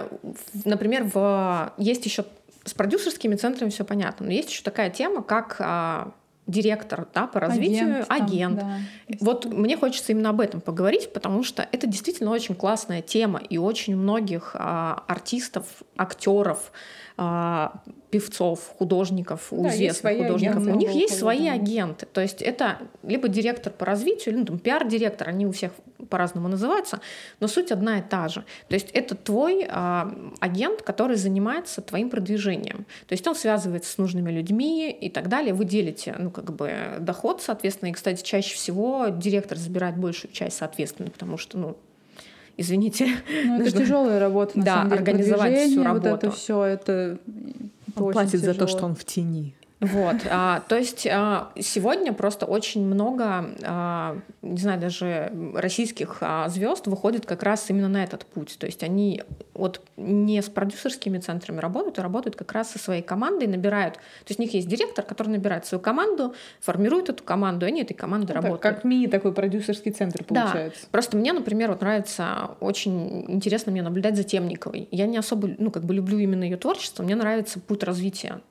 например, в... есть еще с продюсерскими центрами все понятно, но есть еще такая тема, как а, директор да, по развитию, агент. агент. Там, да. Вот мне хочется именно об этом поговорить, потому что это действительно очень классная тема, и очень многих а, артистов, актеров, а, певцов, художников, у да, известных художников, у них есть свои да. агенты. То есть это либо директор по развитию, или ну, там, пиар-директор, они у всех по-разному называются, но суть одна и та же. То есть это твой а, агент, который занимается твоим продвижением. То есть он связывается с нужными людьми и так далее. Вы делите, ну, как бы, доход, соответственно. И, кстати, чаще всего директор забирает большую часть, соответственно, потому что, ну, извините. Ну, это тяжелая работа, на да, самом деле. организовать всю работу. Вот это все, это он платит за то, что он в тени. Вот, а, то есть а, сегодня просто очень много, а, не знаю, даже российских а, звезд выходит как раз именно на этот путь. То есть они вот не с продюсерскими центрами работают, а работают как раз со своей командой, набирают. То есть у них есть директор, который набирает свою команду, формирует эту команду, и они этой командой ну, работают. Как мини такой продюсерский центр получается. Да. Просто мне, например, вот нравится очень интересно мне наблюдать за Темниковой. Я не особо, ну как бы люблю именно ее творчество, мне нравится путь развития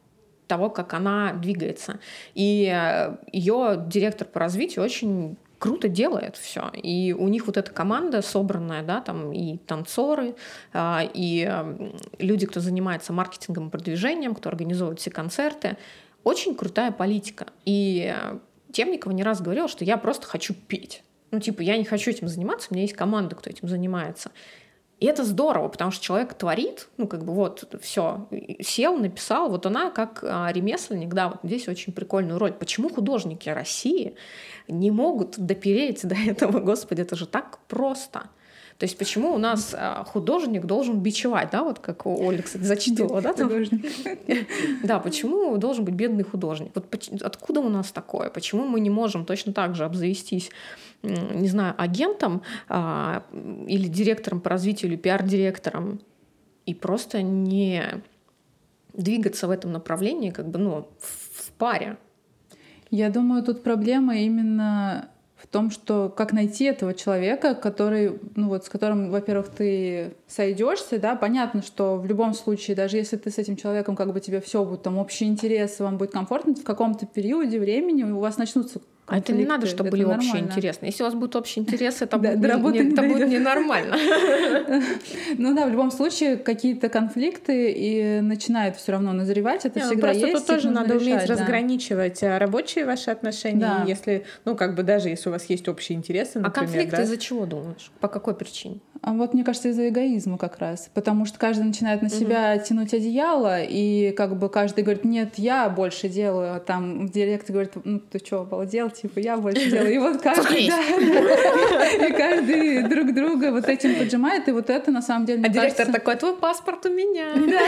того, как она двигается. И э, ее директор по развитию очень круто делает все. И у них вот эта команда собранная, да, там и танцоры, а, и э, люди, кто занимается маркетингом и продвижением, кто организовывает все концерты. Очень крутая политика. И э, Темникова не раз говорила, что я просто хочу петь. Ну, типа, я не хочу этим заниматься, у меня есть команда, кто этим занимается. И это здорово, потому что человек творит, ну, как бы вот все, сел, написал, вот она как а, ремесленник, да, вот здесь очень прикольную роль. Почему художники России не могут допереть до этого, господи, это же так просто. То есть почему у нас а, художник должен бичевать, да, вот как у Оли, кстати, зачитывала, да? там? Да, почему должен быть бедный художник? Вот откуда у нас такое? Почему мы не можем точно так же обзавестись, не знаю, агентом а, или директором по развитию, или пиар-директором, и просто не двигаться в этом направлении, как бы, ну, в, паре? Я думаю, тут проблема именно том, что как найти этого человека, который, ну вот, с которым, во-первых, ты сойдешься, да, понятно, что в любом случае, даже если ты с этим человеком, как бы тебе все будет там общие интересы, вам будет комфортно, в каком-то периоде времени у вас начнутся А это не надо, чтобы Это были общие нормально. интересы. Если у вас будут общие интересы, это, Да, будет, не- не- это будет ненормально. Ну да, в любом случае какие-то конфликты и начинают все равно назревать, это ну, всегда просто есть. тут их тоже надо уметь разграничивать а, рабочие ваши отношения, если, ну, как бы даже если у вас есть общие интересы, А конфликты из-за чего думаешь? По какой причине? А вот мне кажется, из-за эгоизма как раз. Потому что каждый начинает на себя тянуть одеяло, и как бы каждый говорит, нет, я больше делаю. А там директор говорит, ну ты что, обалдел? Типа, я больше делаю. И вот каждый, и каждый друг друга вот этим поджимает, и вот это на самом деле, А директор такой, твой паспорт у меня. Да,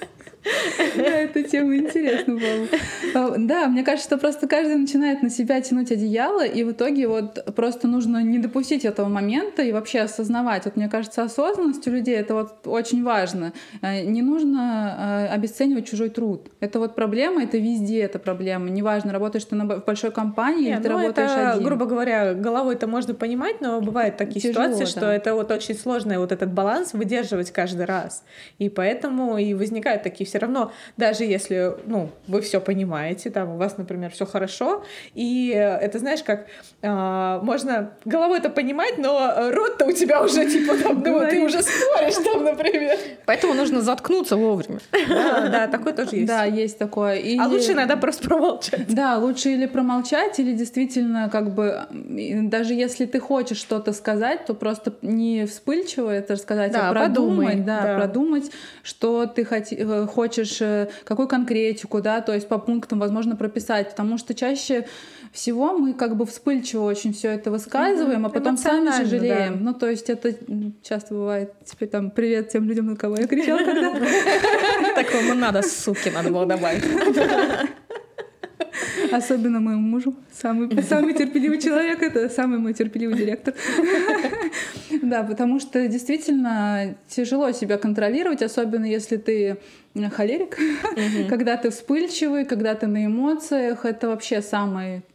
эта тема интересна была. А, Да, мне кажется, что просто каждый начинает на себя тянуть одеяло, и в итоге вот просто нужно не допустить этого момента и вообще осознавать. Вот мне кажется, осознанность у людей — это вот очень важно. Э, Не нужно э, обесценивать чужой труд. Это вот проблема, это везде эта проблема. Неважно, работаешь ты в большой компании Не, или ты ну, работаешь это, один. грубо говоря, головой это можно понимать, но бывают такие Тяжело, ситуации, да. что это вот очень сложно вот этот баланс выдерживать каждый раз. И поэтому и возникают такие все равно, даже если, ну, вы все понимаете, там у вас, например, все хорошо, и э, это знаешь, как а, можно головой это понимать, но э, рот-то у тебя уже типа там, ну, ты уже споришь там, например. Поэтому нужно заткнуться вовремя. Да, да, такой тоже есть. Да, есть такое. А лучше иногда просто промолчать. Да, лучше или промолчать, или действительно, как бы, даже если ты хочешь что-то сказать, то просто не вспыльчиво это рассказать, Да, а продумать, подумай, да, да. продумать, что ты хоти- э, хочешь, э, какую конкретику, да, то есть по пунктам, возможно, прописать, потому что чаще всего мы как бы вспыльчиво очень все это высказываем, а потом сами Эмоционально, сожалеем. да. Ну, то есть это часто бывает. Теперь там привет тем людям, на кого я кричала когда Такому надо, суки, надо было добавить. Особенно моему мужу. Самый, самый терпеливый человек — это самый мой терпеливый директор. Да, потому что действительно тяжело себя контролировать, особенно если ты холерик, когда ты вспыльчивый, когда ты на эмоциях. Это вообще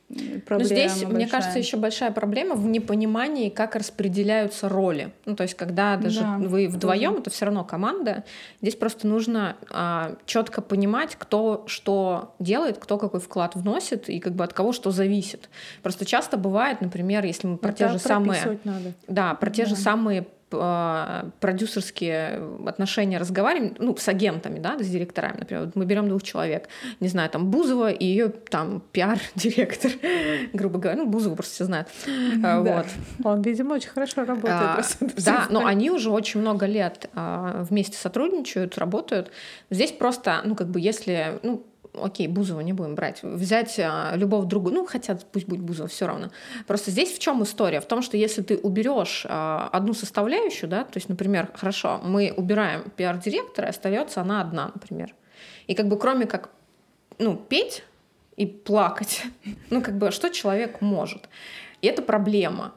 Но проблема здесь, мне большая. кажется, еще большая проблема в непонимании, как распределяются роли. Ну, то есть, когда даже Да, вы вдвоем, это все равно команда. Здесь просто нужно четко понимать, кто что делает, кто какой вклад вносит и как бы от кого что зависит. Просто часто бывает, например, если мы про те Это же самые, надо. да, про те же Да. самые а, продюсерские отношения разговариваем, ну, с агентами, да, с директорами, например, вот мы берем двух человек, не знаю, там Бузова и ее там пиар-директор, грубо говоря, ну, Бузова просто все знают, А, Да. вот. Он, видимо, очень хорошо работает. А, Да, но они уже очень много лет а, вместе сотрудничают, работают. Здесь просто, ну, как бы, если, ну, окей, Бузова не будем брать, взять а, любого другую, ну, хотя пусть будет Бузова, все равно. Просто здесь в чем история? В том, что если ты уберешь а, одну составляющую, да, то есть, например, хорошо, мы убираем пиар-директора, остается она одна, например. И как бы кроме как, ну, петь и плакать, ну, как бы, что человек может? И это проблема.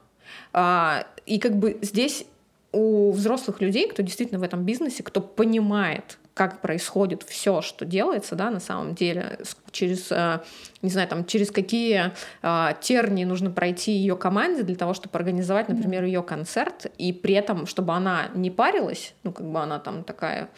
А, и как бы здесь у взрослых людей, кто действительно в этом бизнесе, кто понимает, как происходит все, что делается, да, на самом деле, через, э, не знаю, там, через какие э, тернии нужно пройти ее команде для того, чтобы организовать, например, ее концерт, и при этом, чтобы она не парилась, ну, как бы она там такая...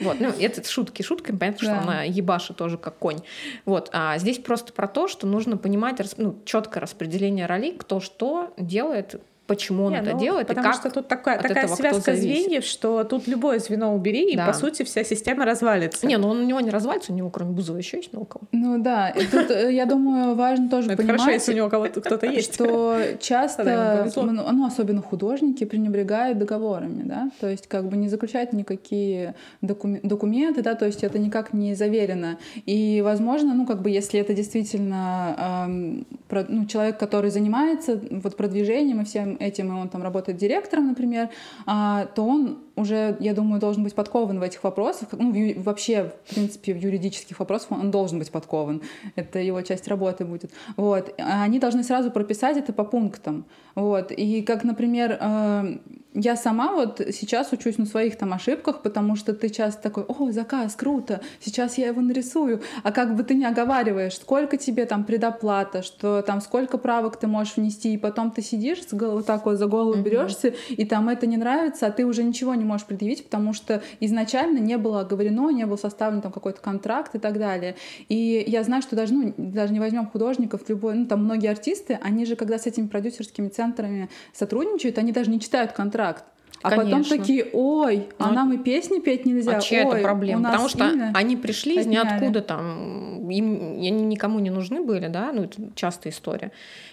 Вот, ну, это шутки шутками, понятно, что она ебашит тоже как конь. Вот, а здесь просто про то, что нужно понимать ну, четкое распределение ролей, кто что делает почему он Не, это ну, делает и Потому как что тут такая, от такая связка звеньев, что тут любое звено убери, Да. и по сути вся система развалится. Не, ну он у него не развалится, у него кроме Бузова еще есть много кого. Ну да, и тут, э, я думаю, важно тоже Это понимать, хорошо, если у него кого-то кто-то есть. что часто, ну, ну, особенно художники, пренебрегают договорами, да, то есть как бы не заключают никакие докуме- документы, да, то есть это никак не заверено. И, возможно, ну, как бы, если это действительно эм, ну, человек, который занимается вот продвижением и всем этим, и он там работает директором, например, а, то он уже, я думаю, должен быть подкован в этих вопросах. Ну, в вообще, в принципе, в юридических вопросах он должен быть подкован. Это его часть работы будет. Вот. А Они должны сразу прописать это по пунктам. Вот. И как, например, э, я сама вот сейчас учусь на своих там ошибках, потому что ты часто такой, о, заказ, круто, сейчас я его нарисую. А как бы ты не оговариваешь, сколько тебе там предоплата, что там сколько правок ты можешь внести, и потом ты сидишь, вот так вот за голову берешься, и там это не нравится, а ты уже ничего не можешь предъявить, потому что изначально не было оговорено, не был составлен там какой-то контракт и так далее. И я знаю, что даже, ну, даже не возьмем художников, любой, ну, там многие артисты, они же, когда с этими продюсерскими центрами сотрудничают, они даже не читают контракт. А потом Конечно. такие, ой, а Ну, нам и песни петь нельзя. А чья ой, это проблема? Потому что имя». они пришли из отняли. ниоткуда там, им они никому не нужны были, да, ну это частая история.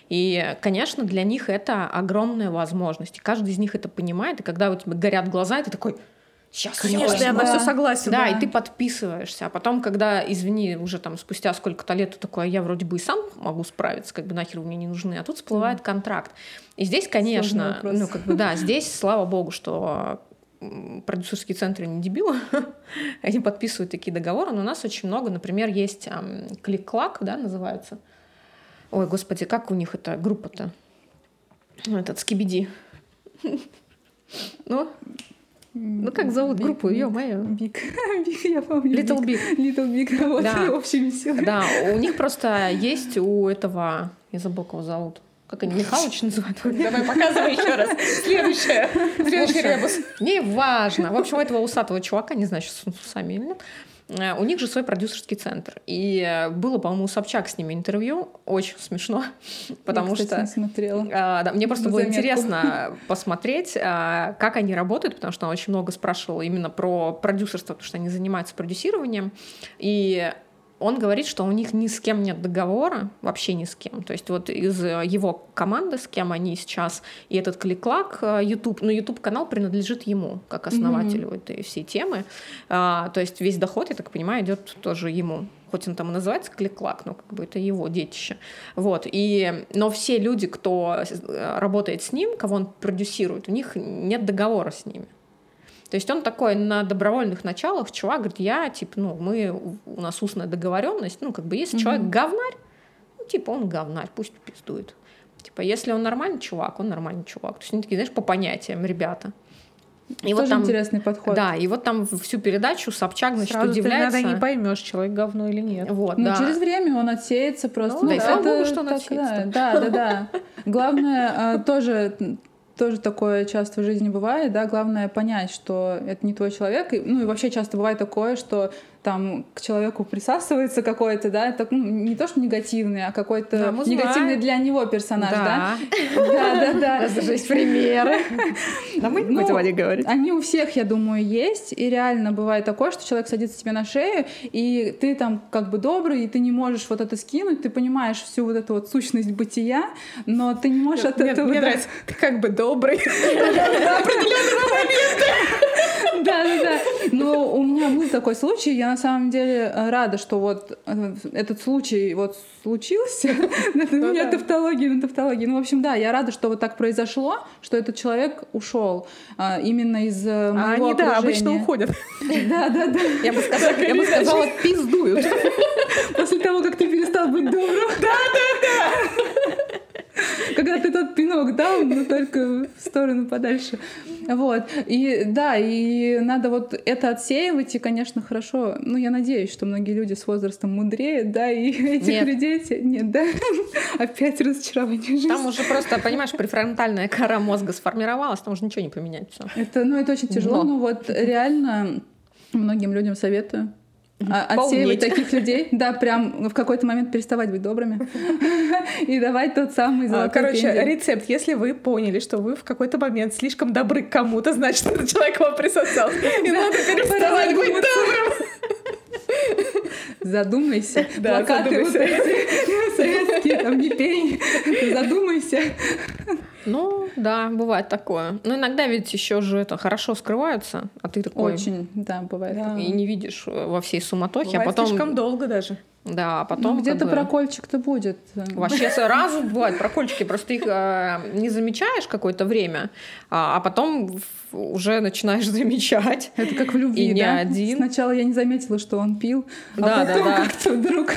И, конечно, для них это огромная возможность. И каждый из них это понимает, и когда у тебя горят глаза, и ты такой, сейчас Конечно, я на все согласен. да, да. и ты подписываешься. А потом, когда, извини, уже там спустя сколько-то лет ты такой, а я вроде бы и сам могу справиться, как бы нахер вы мне не нужны. А тут всплывает контракт. И здесь, конечно, ну как бы да, здесь, слава богу, что продюсерские центры не дебилы, они подписывают такие договоры, но у нас очень много, например, есть клик-клак, да, называется. Ой, господи, как у них эта группа-то? Этот Скибиди. Ну, ну как зовут Big, группу? Big, Ё-моё. Big, Big, я помню. Little Big. Little Big работали Да. общими силами. Да, у них просто есть у этого, я забыл, кого зовут. Как они, Михалыч называют? Давай показывай еще раз. Следующее. Следующий ребус. Не важно. В общем, у этого усатого чувака, не знаю, сейчас с усами или нет, у них же свой продюсерский центр. И э, было, по-моему, у Собчак с ними интервью. Очень смешно. Потому я, кстати, что не смотрела. А, да, мне просто было заметку. интересно посмотреть, а, как они работают, потому что она очень много спрашивала именно про продюсерство, потому что они занимаются продюсированием. И он говорит, что у них ни с кем нет договора, вообще ни с кем. То есть вот из э, его команды, с кем они сейчас, и этот клик-клак, э, YouTube, ну, YouTube-канал принадлежит ему, как основателю этой всей темы. А, то есть весь доход, я так понимаю, идет тоже ему. Хоть он там и называется клик-клак, но как бы это его детище. Вот. И, но все люди, кто э, работает с ним, кого он продюсирует, у них нет договора с ними. То есть он такой на добровольных началах, чувак говорит, я, типа, ну, мы, у нас устная договоренность, ну, как бы, если человек говнарь, ну, типа, он говнарь, пусть пиздует. Типа, если он нормальный чувак, он нормальный чувак. То есть они такие, знаешь, по понятиям, ребята. И Тоже интересный подход. Да, и вот там всю передачу Собчак, значит, Сразу ты удивляется. иногда не поймешь, человек говно или нет. Вот, Ну, да. через время он отсеется просто. Ну, да, и слава богу, что он так, отсеется. Да, да, да. да. Главное, а, тоже тоже такое часто в жизни бывает, да, главное понять, что это не твой человек, и, ну и вообще часто бывает такое, что там к человеку присасывается какой-то, да, так, ну, не то что негативный, а какой-то Да, негативный для него персонаж, да? Да. Да, да, У да. нас даже есть примеры. Да мы Ну, будем говорить. Они у всех, я думаю, есть. И реально бывает такое, что человек садится тебе на шею, и ты там как бы добрый, и ты не можешь вот это скинуть, ты понимаешь всю вот эту вот сущность бытия, но ты не можешь от Мне, этого... мне нравится, ты как бы добрый. Да, да, да. Но у меня был такой случай, я на самом деле э, рада, что вот э, этот случай вот случился. У меня тавтология на тавтологии. Ну, в общем, да, я рада, что вот так произошло, что этот человек ушел а, именно из э, А моего они, да, обычно уходят. Да, да, да. Я бы сказала, я бы сказала, пиздуют. После того, как ты перестал быть добрым. Да, да, да. Когда ты тот пинок дал, но только в сторону подальше. Вот. И да, и надо вот это отсеивать, и, конечно, хорошо. Ну, я надеюсь, что многие люди с возрастом мудреют, да, и этих Нет. людей... Нет, да? Опять разочарование жизни. Там уже просто, понимаешь, префронтальная кора мозга сформировалась, там уже ничего не поменять. Всё. Это, ну, это очень тяжело, Но. но вот реально многим людям советую. А, отсеивать таких людей, да, прям в какой-то момент переставать быть добрыми и давать тот самый золотой Короче, пендель. рецепт. Если вы поняли, что вы в какой-то момент слишком добры к кому-то, значит, этот человек вам присосался. И надо переставать быть добрым. Задумайся. Да, Плакаты вот задумайся. эти советские, там не пей, задумайся. Ну, да, бывает такое. Но иногда ведь еще же это хорошо скрываются, а ты такой Очень, да, бывает. Да. и не видишь э, во всей суматохе, Бывает а потом... слишком долго даже. Да, а Ну, потом... где-то как бы- прокольчик-то будет. Вообще сразу бывают прокольчики, просто их э, не замечаешь какое-то время, а, а потом уже начинаешь замечать. Это как в любви, И не да? один. Сначала я не заметила, что он пил, Да, а да, потом да. как-то вдруг...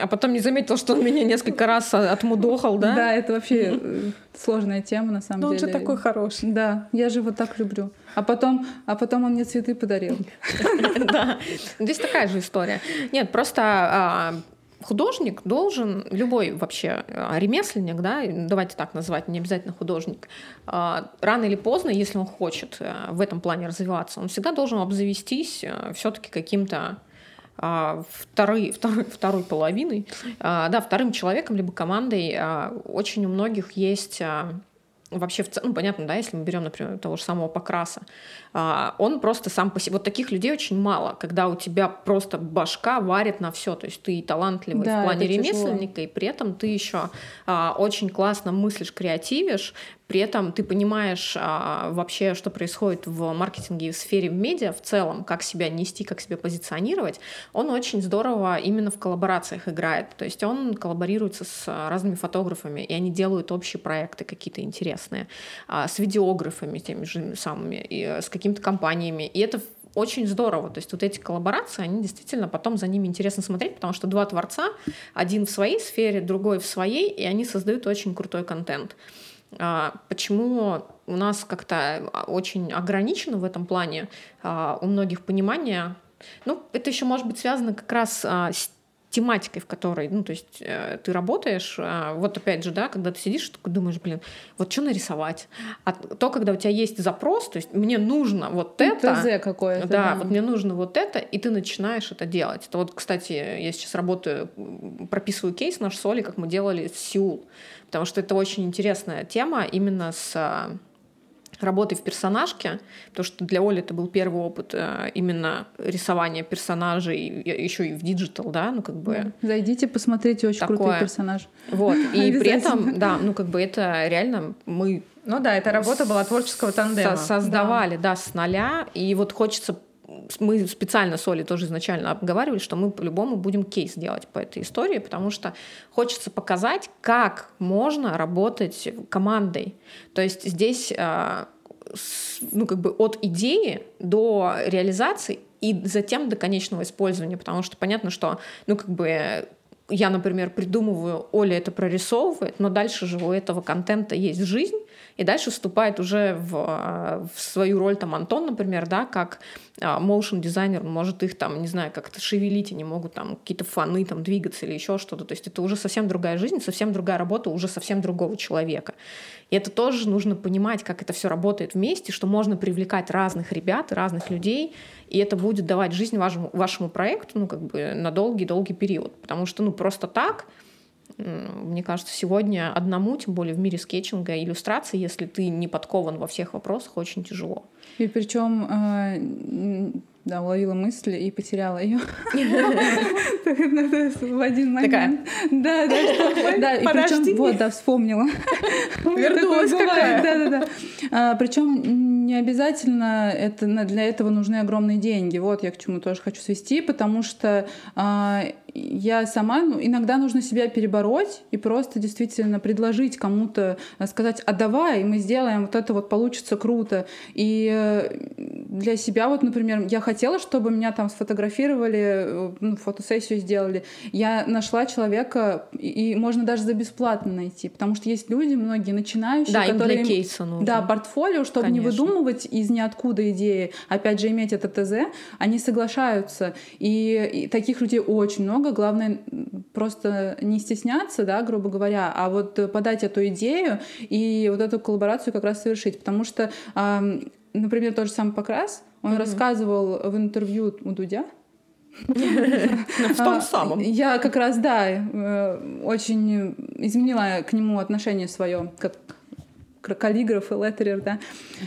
А потом не заметил, что он меня несколько раз отмудохал, да? Да, это вообще э, сложная тема, на самом Но он деле. же такой хороший. Да, я же его так люблю. А потом, а потом он мне цветы подарил. Да, здесь такая же история. Нет, просто а, художник должен, любой вообще а, ремесленник, да, давайте так назвать, не обязательно художник, а, рано или поздно, если он хочет а, в этом плане развиваться, он всегда должен обзавестись все-таки каким-то второй, второй, второй половиной, а, да, вторым человеком, либо командой. А, Очень у многих есть а, вообще, в ц- ну, понятно, да, если мы берем, например, того же самого Покраса, а, он просто сам по себе... Вот таких людей очень мало, когда у тебя просто башка варит на все, то есть ты талантливый Да, в плане это тяжело. ремесленника, и при этом ты еще а, очень классно мыслишь, креативишь, при этом ты понимаешь а, вообще, что происходит в маркетинге и в сфере медиа в целом, как себя нести, как себя позиционировать. Он очень здорово именно в коллаборациях играет. То есть он коллаборируется с разными фотографами, и они делают общие проекты какие-то интересные, а, с видеографами теми же самыми, и с какими-то компаниями. И это очень здорово. То есть вот эти коллаборации, они действительно потом за ними интересно смотреть, потому что два творца, один в своей сфере, другой в своей, и они создают очень крутой контент. А, Почему у нас как-то а, очень ограничено в этом плане а, у многих понимание? Ну, это еще может быть связано как раз с тематикой, в которой, ну, то есть э, ты работаешь, а, вот опять же, да, когда ты сидишь, такой думаешь, блин, вот что нарисовать? А то, когда у тебя есть запрос, то есть мне нужно вот это, ТЗ какое-то. да, вот мне нужно вот это, и ты начинаешь это делать. Это вот, кстати, я сейчас работаю, прописываю кейс наш с Олей, как мы делали с Сеул, потому что это очень интересная тема именно с а, работой в персонажке, потому что для Оли это был первый опыт э, именно рисования персонажей, еще и в digital, да, ну как бы... Зайдите, посмотрите, очень Такое. крутой персонаж. Вот, и при этом, да, ну как бы это реально мы Ну да, эта работа была творческого тандема. со- создавали, да. с нуля. И вот хочется мы специально с Олей тоже изначально обговаривали, что мы по-любому будем кейс делать по этой истории, потому что хочется показать, как можно работать командой. То есть здесь с- ну, как бы от идеи до реализации и затем до конечного использования, потому что понятно, что ну, как бы я, например, придумываю, Оля это прорисовывает, но дальше же у этого контента есть жизнь, и дальше вступает уже в, а, в свою роль там Антон, например, да, как моушен дизайнер, он может их там, не знаю, как-то шевелить, они могут там какие-то фаны там двигаться или еще что-то. То есть это уже совсем другая жизнь, совсем другая работа уже совсем другого человека. И это тоже нужно понимать, как это все работает вместе, что можно привлекать разных ребят, разных людей, и это будет давать жизнь вашему, вашему проекту, ну, как бы на долгий-долгий период. Потому что, ну, просто так, мне кажется, сегодня одному, тем более в мире скетчинга и иллюстрации, если ты не подкован во всех вопросах, очень тяжело. И причем, да, уловила мысль и потеряла ее в один момент. Да, да, да. И причем, вот, да, вспомнила. Вернулась какая. Да, да, да. Причем не обязательно это для этого нужны огромные деньги. Вот я к чему тоже хочу свести, потому что а, я сама ну, иногда нужно себя перебороть и просто действительно предложить кому-то а, сказать, а давай, мы сделаем вот это вот получится круто. И э, для себя вот, например, я хотела, чтобы меня там сфотографировали, э, ну, фотосессию сделали. Я нашла человека, и, и можно даже за бесплатно найти, потому что есть люди, многие начинающие, Да, им для которые... кейса нужно. Да, портфолио, чтобы не Конечно. выдумывать из ниоткуда идеи, опять же, иметь это ТЗ, они соглашаются. И, и таких людей очень много. Главное м, просто не стесняться, да, грубо говоря, а вот подать эту идею и вот эту коллаборацию как раз совершить. Потому что, например, тот же самый Покрас, он рассказывал в интервью у Дудя, В том А, самом. Я как раз, да, э, очень изменила к нему отношение свое, как каллиграф и леттерер, да.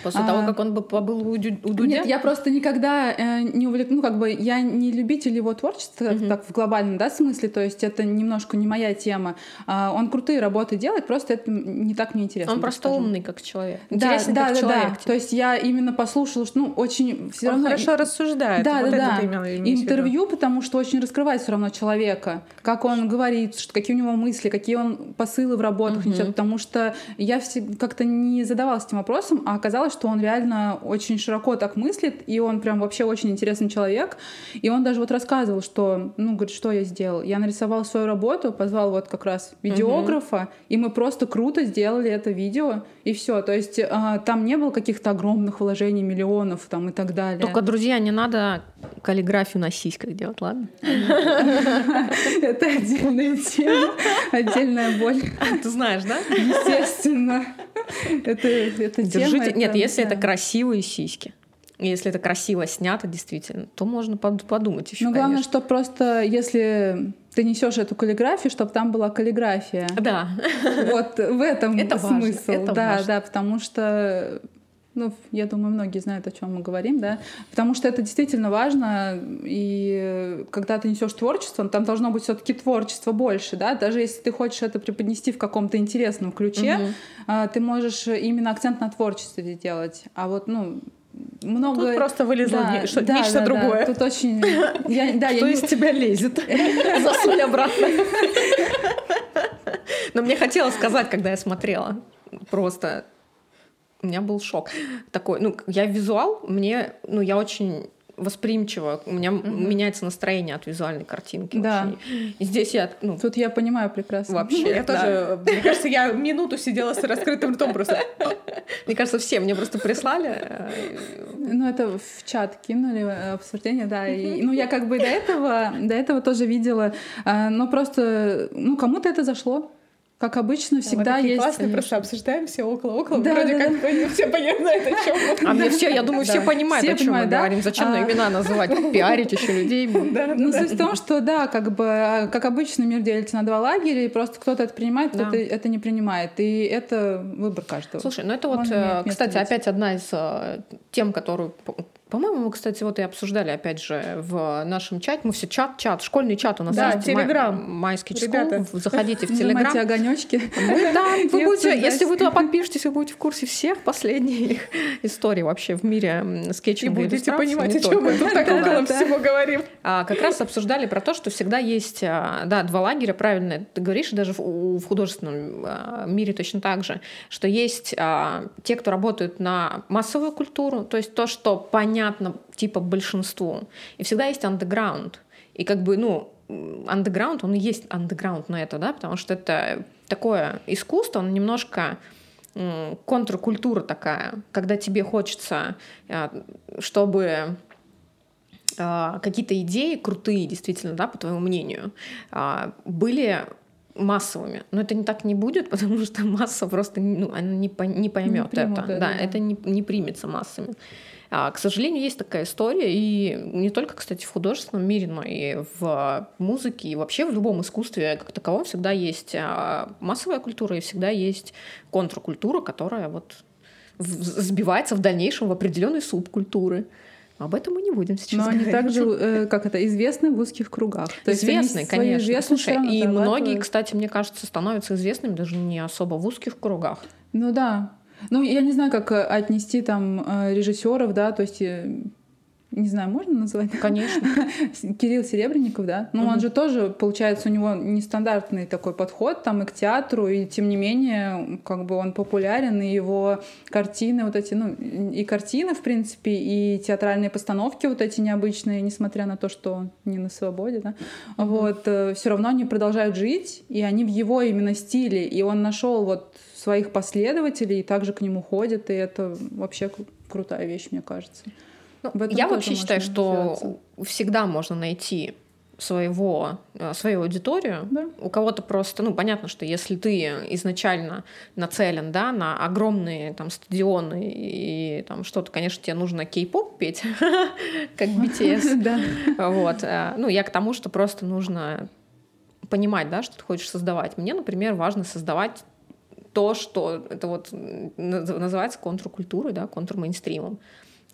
После А, того, как он бы побыл у Дю- у Дудя? Нет, я просто никогда э, не увлек... Ну, как бы, я не любитель его творчества, как- так, в глобальном, да, смысле, то есть это немножко не моя тема. А, он крутые работы делает, просто это не так мне интересно. Он так просто скажем. умный как человек. Да, Интересный да, как да, человек. да. То есть я именно послушала, что, ну, очень все Он равно... хорошо рассуждает. Да, вот да, да. Интервью, потому что очень раскрывает все равно человека, как он говорит, что, какие у него мысли, какие он посылы в работах несет, потому что я всег- как-то не задавалась этим вопросом, а оказалось, что он реально очень широко так мыслит, и он прям вообще очень интересный человек, и он даже вот рассказывал, что, ну, говорит, что я сделал? Я нарисовал свою работу, позвал вот как раз видеографа, и мы просто круто сделали это видео, и все. То есть а, там не было каких-то огромных вложений, миллионов там и так далее. Только, друзья, не надо каллиграфию на сиськах делать, ладно? Это отдельная тема, отдельная боль. Ты знаешь, да? Естественно. Это, это. Держите. Нет, если это красивые сиськи, если это красиво снято, действительно, то можно под- подумать еще. Ну, главное, что просто если ты несешь эту каллиграфию, чтобы там была каллиграфия. Да. Вот в этом Это важно, смысл. это да, важно. да, потому что ну, я думаю, многие знают, о чем мы говорим, да, потому что это действительно важно, и когда ты несешь творчество, там должно быть все-таки творчество больше, да, даже если ты хочешь это преподнести в каком-то интересном ключе, а, ты можешь именно акцент на творчестве сделать, а вот, ну, много... Тут просто вылезло Да, не- что- да, нечто да, да. другое. Тут очень... Я, да, я Что не- из тебя лезет? Засунь обратно. Но мне хотелось сказать, когда я смотрела. Просто у меня был шок. Такой, ну, я визуал, мне, ну, я очень восприимчива, у меня меняется настроение от визуальной картинки. Да. очень. И здесь я, ну, Тут я понимаю прекрасно. вообще, Я тоже, мне кажется, я минуту сидела с раскрытым ртом просто. Мне кажется, все мне просто прислали. э, Ну, это в чат кинули э, обсуждение, да. И, ну, я как бы до этого, до этого тоже видела, а, но просто, ну, кому-то это зашло. Как обычно, всегда Мы такие есть... классные, просто обсуждаем все около-около. Да, Вроде да, как бы все понимают, о чем мы. А мне все, я думаю, все Да. понимают, о чем мы да? говорим. Зачем на А. имена называть? Пиарить еще людей. Ну, суть в том, что да, как бы, как обычно, мир делится на два лагеря, и просто кто-то это принимает, Да. кто-то это не принимает. И это выбор каждого. Слушай, ну это вот, э, кстати, опять одна из э, тем, которую, по-моему, мы, кстати, вот и обсуждали, опять же, в нашем чате. Мы все чат, чат, школьный чат у нас Да, есть. Май- Телеграм. Майский Ребята. School. Заходите в Телеграм. огонечки. Мы там, вы будете, если вы туда подпишетесь, вы будете в курсе всех последних историй вообще в мире скетчинга и будете понимать, о чем мы тут так около всего говорим. А, как раз обсуждали про то, что всегда есть, а, да, два лагеря, правильно ты говоришь, даже в, художественном а, мире точно так же, что есть те, кто работают на массовую культуру, то есть то, что понятно типа большинству, и всегда есть андеграунд. И как бы, ну, андеграунд, он и есть андеграунд на это, да, потому что это такое искусство, он немножко контркультура такая, когда тебе хочется, а, чтобы а, какие-то идеи крутые, действительно, да, по твоему мнению, а, были массовыми. Но это не так не будет, потому что масса просто ну, она не, по- не поймет примут это. это, Да, да. это не, не примется массами. А, к сожалению, есть такая история, и не только, кстати, в художественном мире, но и в музыке, и вообще в любом искусстве как таковом всегда есть а, массовая культура, и всегда есть контркультура, которая вот сбивается в дальнейшем в определенные субкультуры. Об этом мы не будем сейчас Но они говорить. также, э, как это, известны в узких кругах. То есть они Известные, свою конечно. Слушай, и многие, кстати, мне кажется, становятся известными даже не особо в узких кругах. Ну да. Ну, я не знаю, как э, отнести там э, режиссеров, да, то есть, э, не знаю, можно назвать? Конечно. Кирилл Серебренников, да? Ну, он же тоже, получается, у него нестандартный такой подход там и к театру, и тем не менее, как бы он популярен, и его картины вот эти, ну, и картины, в принципе, и театральные постановки вот эти необычные, несмотря на то, что он не на свободе, да? Вот, все равно они продолжают жить, и они в его именно стиле, и он нашел вот своих последователей, и также к нему ходят, и это вообще кру- крутая вещь, мне кажется. Ну, я вообще считаю, что всегда можно найти своего, э, свою аудиторию. Да. У кого-то просто, ну, понятно, что если ты изначально нацелен, да, на огромные там стадионы и там что-то, конечно, тебе нужно кей-поп петь, как BTS. Да. Вот. э, Ну, я к тому, что просто нужно понимать, да, что ты хочешь создавать. Мне, например, важно создавать то, что это вот называется контркультурой, да, контрмейнстримом.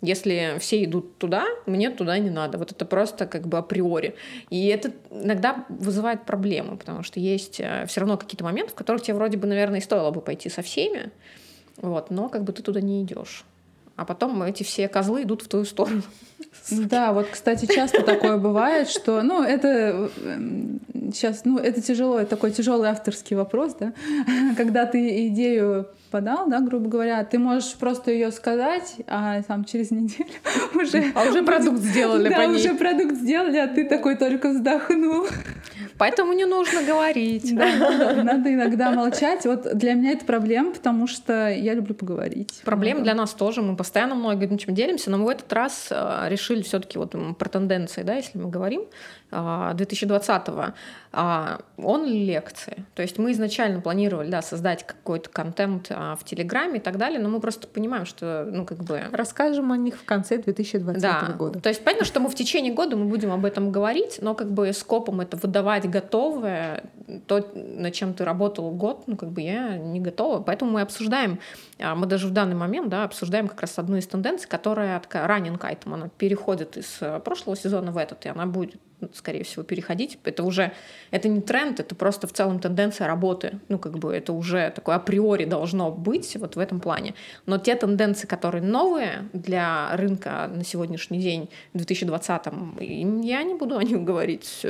Если все идут туда, мне туда не надо. Вот это просто как бы априори. И это иногда вызывает проблемы, потому что есть все равно какие-то моменты, в которых тебе вроде бы, наверное, и стоило бы пойти со всеми, вот, но как бы ты туда не идешь. А потом эти все козлы идут в твою сторону. Да, вот, кстати, часто такое бывает, что, ну, это сейчас, ну, это тяжело, это такой тяжелый авторский вопрос, да, когда ты идею подал, да, грубо говоря, ты можешь просто ее сказать, а там через неделю уже... А уже продукт сделали Да, по ней. уже продукт сделали, а ты такой только вздохнул. Поэтому не нужно говорить. Да, надо, иногда молчать. Вот для меня это проблема, потому что я люблю поговорить. Проблем Вот. для нас тоже. Мы постоянно много чем делимся, но мы в этот раз э, решили все-таки вот про тенденции, да, если мы говорим, а, 2020-го, а, он лекции. То есть мы изначально планировали, да, создать какой-то контент а, в Телеграме и так далее, но мы просто понимаем, что, ну, как бы... Расскажем о них в конце 2020 Да, года. то есть понятно, что мы в течение года мы будем об этом говорить, но как бы скопом это выдавать готовое, то, над чем ты работал год, ну как бы я не готова, поэтому мы обсуждаем, а, мы даже в данный момент, да, обсуждаем как раз одну из тенденций, которая такая раннинг айтем, она переходит из э, прошлого сезона в этот, и она будет ну, скорее всего, переходить. Это уже, это не тренд, это просто в целом тенденция работы. Ну, как бы это уже такое априори должно быть вот в этом плане. Но те тенденции, которые новые для рынка на сегодняшний день, в 2020-м, им я не буду о них говорить.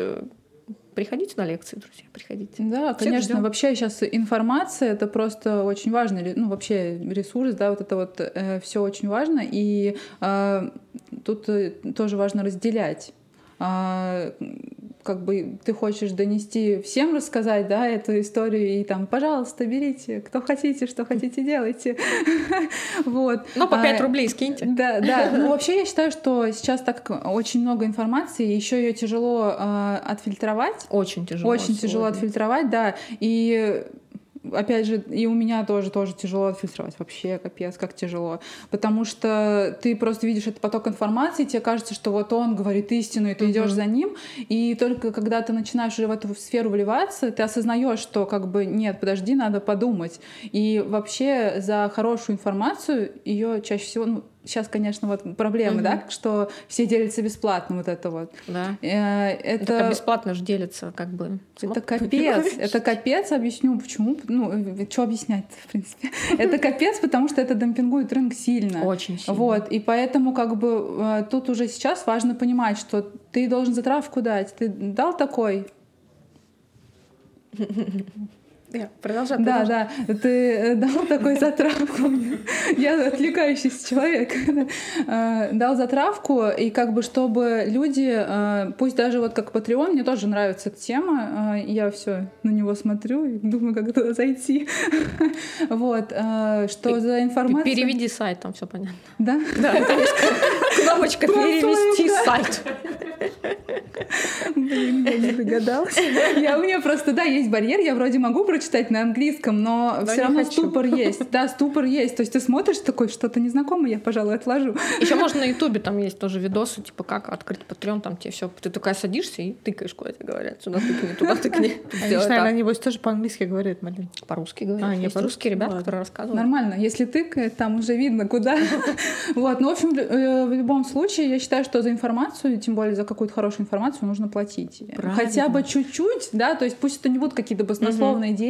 Э, Приходите на лекции, друзья, приходите. Да, Всех конечно. ждём. Вообще сейчас информация это просто очень важный, ре- ну вообще ресурс, да, вот это вот все очень важно, и э, тут э, тоже важно разделять. А, как бы ты хочешь донести всем рассказать, да, эту историю и там, пожалуйста, берите, кто хотите, что хотите, делайте. Вот. Ну, по 5 А, рублей скиньте. Да, да. Ну, вообще я считаю, что сейчас так очень много информации, еще ее тяжело э, отфильтровать. Очень тяжело. Очень тяжело отфильтровать, да. И опять же, и у меня тоже, тоже тяжело отфильтровать. Вообще, капец, как тяжело. Потому что ты просто видишь этот поток информации, тебе кажется, что вот он говорит истину, и ты идешь за ним. И только когда ты начинаешь уже в эту сферу вливаться, ты осознаешь, что как бы нет, подожди, надо подумать. И вообще за хорошую информацию ее чаще всего, ну, сейчас, конечно, вот проблемы, да, что все делятся бесплатно, вот это вот. Да. Э, Это Это, бесплатно же делится, как бы. это капец, это капец, объясню почему. Ну, что объяснять в принципе. Это капец, потому что это демпингует рынок сильно. Очень сильно. Вот, и поэтому как бы э, тут уже сейчас важно понимать, что ты должен затравку дать. Ты дал такой, Да, Продолжай, да, да, ты э, дал такой затравку. Я отвлекающийся человек. Э, Дал затравку, и как бы чтобы люди, э, пусть даже вот как Patreon, мне тоже нравится эта тема, я все на него смотрю и думаю, как туда зайти. Вот, что за информация... Переведи сайт, там все понятно. Да? Да, кнопочка перевести сайт. Блин, я не догадалась. Я, у меня просто, да, есть барьер, я вроде могу прочитать на английском, но, Но все равно хочу. ступор есть. Да, ступор есть. То есть ты смотришь такой, что-то незнакомое, я, пожалуй, отложу. Еще можно на Ютубе, там есть тоже видосы, типа как открыть Patreon, там тебе все. Ты такая садишься и тыкаешь, куда тебе говорят. Сюда тыкни, туда тыкни. Наверное, так. небось тоже по-английски говорят, Малин. По-русски говорят. А, не Есть по-русски? русские ребята, Ладно. которые рассказывают. Нормально. Если тыкает, там уже видно, куда. Вот. Ну, в общем, э, в любом случае, я считаю, что за информацию, тем более за какую-то хорошую информацию, нужно платить. Хотя бы чуть-чуть, да, то есть пусть это не будут какие-то баснословные деньги,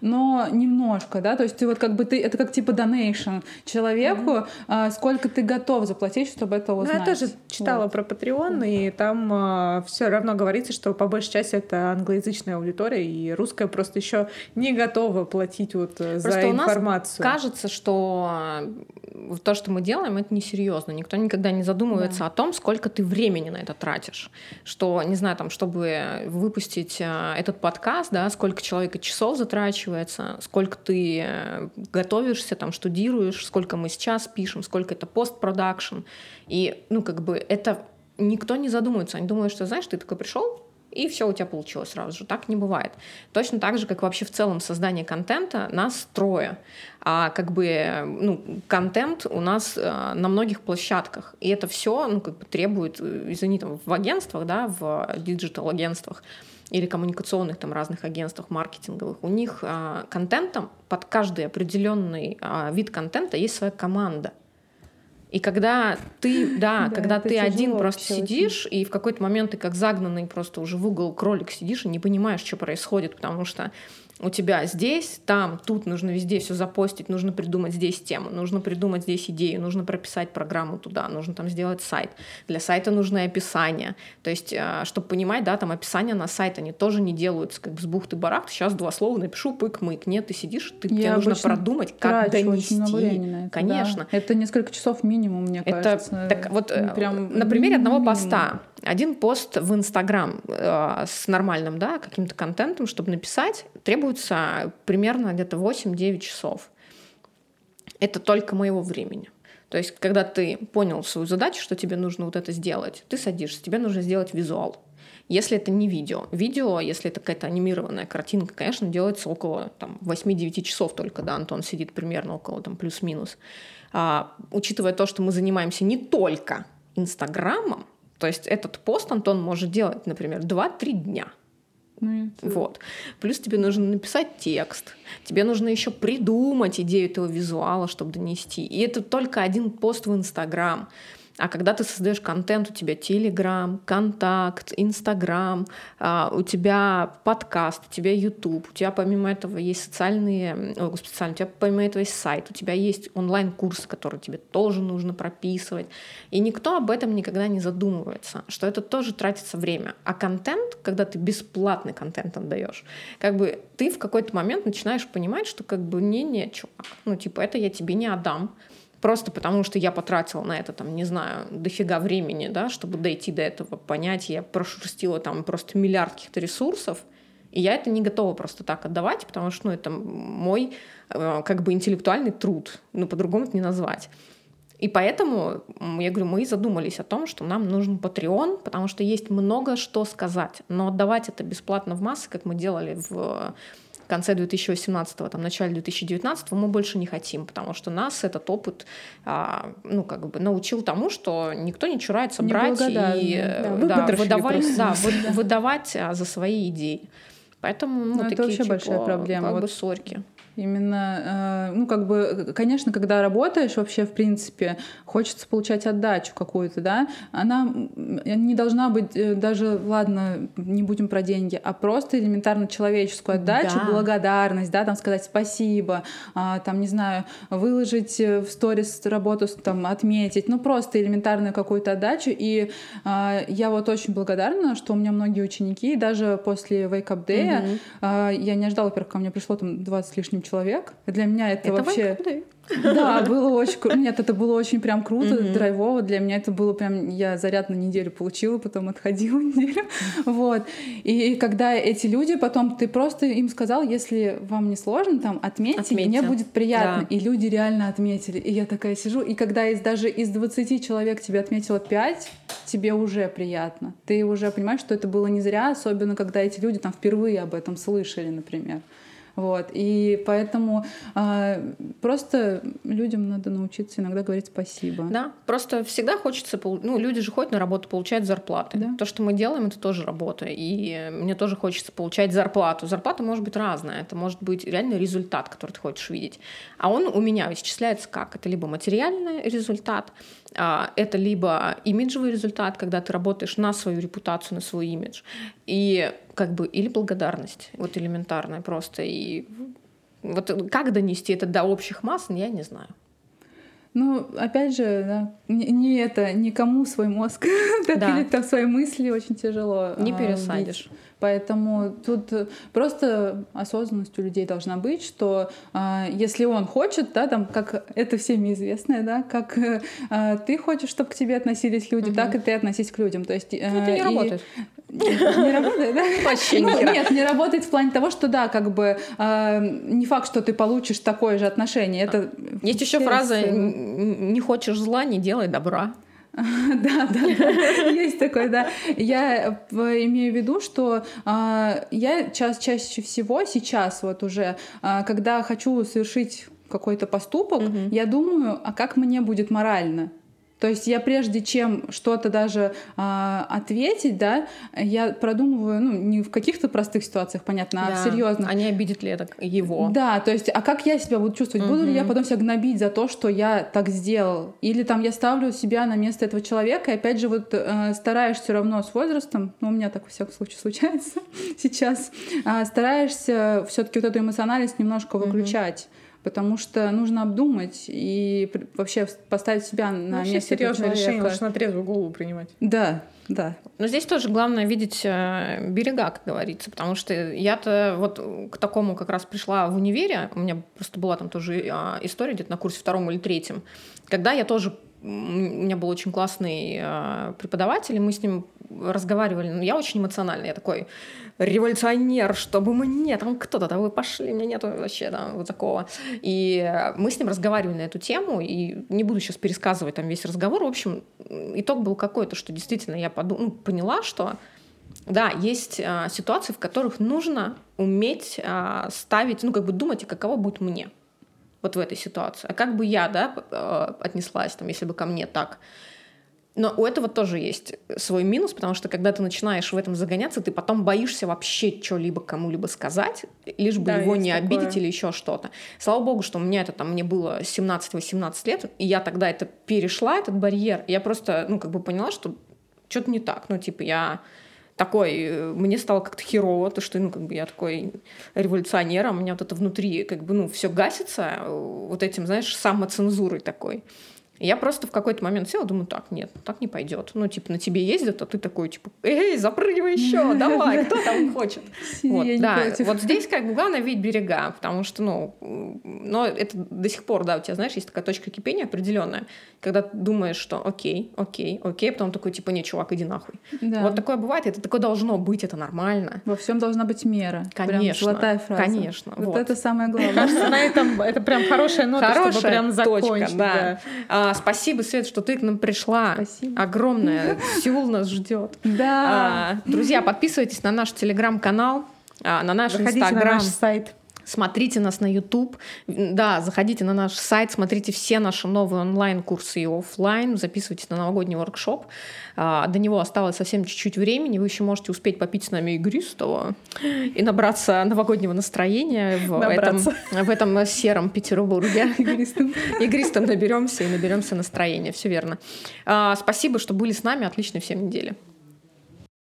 но немножко, да, то есть ты вот как бы ты, это как типа donation человеку, а, сколько ты готов заплатить, чтобы это Ну, узнать. я тоже читала Вот. про Patreon, и там все равно говорится, что по большей части это англоязычная аудитория, и русская просто еще не готова платить вот э, за Просто нас информацию. Кажется, что э, то, что мы делаем, это несерьезно. Никто никогда не задумывается о том, сколько ты времени на это тратишь. Что, не знаю, там, чтобы выпустить э, этот подкаст, да, сколько человека часов затрачивается, сколько ты э, готовишься, там, штудируешь, сколько мы сейчас пишем, сколько это постпродакшн. И, ну, как бы это никто не задумывается. Они думают, что, знаешь, ты такой пришел, и все у тебя получилось сразу же. Так не бывает. Точно так же, как вообще в целом создание контента, нас трое. А как бы, ну, контент у нас э, на многих площадках. И это все, ну, как бы требует, э, извини, там, в агентствах, да, в диджитал-агентствах, или коммуникационных там разных агентствах маркетинговых, у них а, контентом под каждый определенный а, вид контента есть своя команда. И когда ты, да, Да, когда ты один просто очень. сидишь, и в какой-то момент ты как загнанный просто уже в угол кролик сидишь и не понимаешь, что происходит, потому что у тебя здесь, там, тут нужно везде все запостить, нужно придумать здесь тему, нужно придумать здесь идею, нужно прописать программу туда, нужно там сделать сайт. Для сайта нужно описание. То есть, чтобы понимать, да, там описания на сайт, они тоже не делаются как бы с бухты-барахты. Сейчас два слова напишу, пык-мык. Нет, ты сидишь, ты, тебе нужно продумать, как донести. это, да. Конечно. Это несколько часов минимум, мне Это кажется. так вот Ну, э, прям на примере одного минимум. поста. Один пост в Инстаграм э, с нормальным, да, каким-то контентом, чтобы написать, требуется примерно где-то 8-9 часов. Это только моего времени. То есть, когда ты понял свою задачу, что тебе нужно вот это сделать, ты садишься, тебе нужно сделать визуал. Если это не видео. Видео, если это какая-то анимированная картинка, конечно, делается около там, 8-9 часов только, да, Антон сидит примерно около там плюс-минус. А, учитывая то, что мы занимаемся не только Инстаграмом, то есть этот пост Антон может делать, например, 2-3 дня. Ну, это- Вот. Плюс тебе нужно написать текст. Тебе нужно еще придумать идею этого визуала, чтобы донести. И это только один пост в Инстаграм. А когда ты создаешь контент, у тебя Телеграм, Контакт, Инстаграм, а, у тебя подкаст, у тебя Ютуб, у тебя помимо этого есть социальные, господи, социальные, у тебя помимо этого есть сайт, у тебя есть онлайн-курс, который тебе тоже нужно прописывать. И никто об этом никогда не задумывается, что это тоже тратится время. А контент, когда ты бесплатный контент отдаешь, как бы ты в какой-то момент начинаешь понимать, что как бы не-не, чувак, ну типа это я тебе не отдам, просто потому что я потратила на это, там, не знаю, дофига времени, да, чтобы дойти до этого понятия, я прошерстила там просто миллиард каких-то ресурсов, и я это не готова просто так отдавать, потому что, ну, это мой э, как бы интеллектуальный труд, ну, по-другому это не назвать. И поэтому, я говорю, мы задумались о том, что нам нужен Patreon, потому что есть много что сказать, но отдавать это бесплатно в массы, как мы делали в конце 2018, там, начале 2019 мы больше не хотим, потому что нас этот опыт, а, ну, как бы научил тому, что никто не чурается брать и э, да, да, выпотрошили выдавать, да, вы- выдавать за свои идеи. Поэтому, ну, Ну, это такие, вообще большая типа, проблема. Как Вот бы сорьки. Именно, э, ну, как бы, конечно, когда работаешь вообще, в принципе, хочется получать отдачу какую-то, да, она м, не должна быть э, даже, ладно, не будем про деньги, а просто элементарно человеческую отдачу, Да. благодарность, да, там сказать спасибо, а, там, не знаю, выложить э, в сторис работу, там, отметить, ну, просто элементарную какую-то отдачу, и а, я вот очень благодарна, что у меня многие ученики, даже после Wake Up Day, а, я не ожидала, во-первых, ко мне пришло там 20 с лишним человек. Для меня это, Это вообще... Да, было очень круто. Нет, это было очень прям круто, Мгм. драйвово. Для меня это было прям... Я заряд на неделю получила, потом отходила неделю. Вот. И когда эти люди, потом ты просто им сказал, если вам не сложно, там, отметьте, Отметьте. мне будет приятно. Да. И люди реально отметили. И я такая сижу, и когда из, даже из 20 человек тебе отметило 5, тебе уже приятно. Ты уже понимаешь, что это было не зря, особенно когда эти люди там впервые об этом слышали, например. Вот. И поэтому а, просто людям надо научиться иногда говорить спасибо. Да, просто всегда хочется, ну, люди же ходят на работу, получают зарплаты. Да. То, что мы делаем, это тоже работа. И мне тоже хочется получать зарплату. Зарплата может быть разная. Это может быть реально результат, который ты хочешь видеть. А он у меня исчисляется как? Это либо материальный результат, а, это либо имиджевый результат, когда ты работаешь на свою репутацию, на свой имидж. И как бы, или благодарность, вот элементарная просто. И вот как донести это до общих масс, я не знаю. Ну, опять же, да, не, не это, никому свой мозг допилить там свои мысли очень тяжело. Не а, пересадишь. бить. Поэтому тут э, просто осознанность у людей должна быть, что а, если он хочет, да, там, как это всеми известное, да, как э, а, ты хочешь, чтобы к тебе относились люди, Мгм. так и ты относись к людям. То есть, Ну, это не э, и- работает. Не работает, да? Вообще Ну. Нет, не работает в плане того, что да, как бы э, не факт, что ты получишь такое же отношение. Это Есть еще фраза с- «Н- «не хочешь зла, не делай добра». Да, да, есть такое, да. Я имею в виду, что а, я чаще всего сейчас вот уже, а, когда хочу совершить какой-то поступок, я думаю, а как мне будет морально? То есть я прежде чем что-то даже а, ответить, да, я продумываю, ну, не в каких-то простых ситуациях, понятно, да. а в серьезных. А не обидит ли это его? Да, то есть, а как я себя буду чувствовать? Угу. Буду ли я потом себя гнобить за то, что я так сделал? Или там я ставлю себя на место этого человека, и опять же вот э, стараешься все равно с возрастом, ну, у меня так во всяком случае случается сейчас, э, стараешься все-таки вот эту эмоциональность немножко выключать. Угу потому что нужно обдумать и вообще поставить себя на Вообще место серьезное решение нужно на трезвую голову принимать. Да, да. Но здесь тоже главное видеть э, берега, как говорится, потому что я-то вот к такому как раз пришла в универе, у меня просто была там тоже а, история где-то на курсе втором или третьем, когда я тоже у меня был очень классный э, преподаватель, и мы с ним разговаривали. Но я очень эмоциональный, я такой революционер, чтобы мне там кто-то, да вы пошли, меня нету вообще там вот такого. И мы с ним разговаривали на эту тему, и не буду сейчас пересказывать там весь разговор. В общем, итог был какой-то, что действительно я подум... ну, поняла, что да, есть а, ситуации, в которых нужно уметь а, ставить, ну, как бы думать, а каково будет мне вот в этой ситуации. А как бы я, да, а, отнеслась, там, если бы ко мне так. Но у этого тоже есть свой минус, потому что когда ты начинаешь в этом загоняться, ты потом боишься вообще что-либо кому-либо сказать, лишь бы да, его не такое. обидеть или еще что-то. Слава богу, что у меня это там, мне было 17-18 лет, и я тогда это перешла, этот барьер, я просто, ну, как бы поняла, что что-то не так. Ну, типа, я такой, мне стало как-то херово, то, что, ну, как бы я такой революционер, а у меня вот это внутри, как бы, ну, все гасится вот этим, знаешь, самоцензурой такой я просто в какой-то момент села, думаю, так, нет, так не пойдет. Ну, типа, на тебе ездят, а ты такой, типа, эй, запрыгивай еще, давай, кто там хочет. Вот, да, вот здесь как бы главное видеть берега, потому что, ну, но это до сих пор, да, у тебя, знаешь, есть такая точка кипения определенная, когда ты думаешь, что окей, окей, окей, а потом такой, типа, нет, чувак, иди нахуй. Да. Вот такое бывает, это такое должно быть, это нормально. Во всем должна быть мера. Конечно. Прям золотая фраза. Конечно. Вот, вот. это самое главное. Кажется, на этом это прям хорошая нота, хорошая чтобы прям закончить. Точка, да. да. А, спасибо, Свет, что ты к нам пришла. Спасибо. Огромное. Сеул нас ждет. Да. А, друзья, подписывайтесь на наш телеграм-канал, а, на наш Заходите инстаграм. на наш сайт. Смотрите нас на YouTube. Да, заходите на наш сайт, смотрите все наши новые онлайн-курсы и офлайн, записывайтесь на новогодний воркшоп. А, до него осталось совсем чуть-чуть времени. Вы еще можете успеть попить с нами игристого и набраться новогоднего настроения в, этом, в этом сером Петербурге. Игристым. Игристым наберемся и наберемся настроения. Все верно. А, спасибо, что были с нами. Отличной всем недели.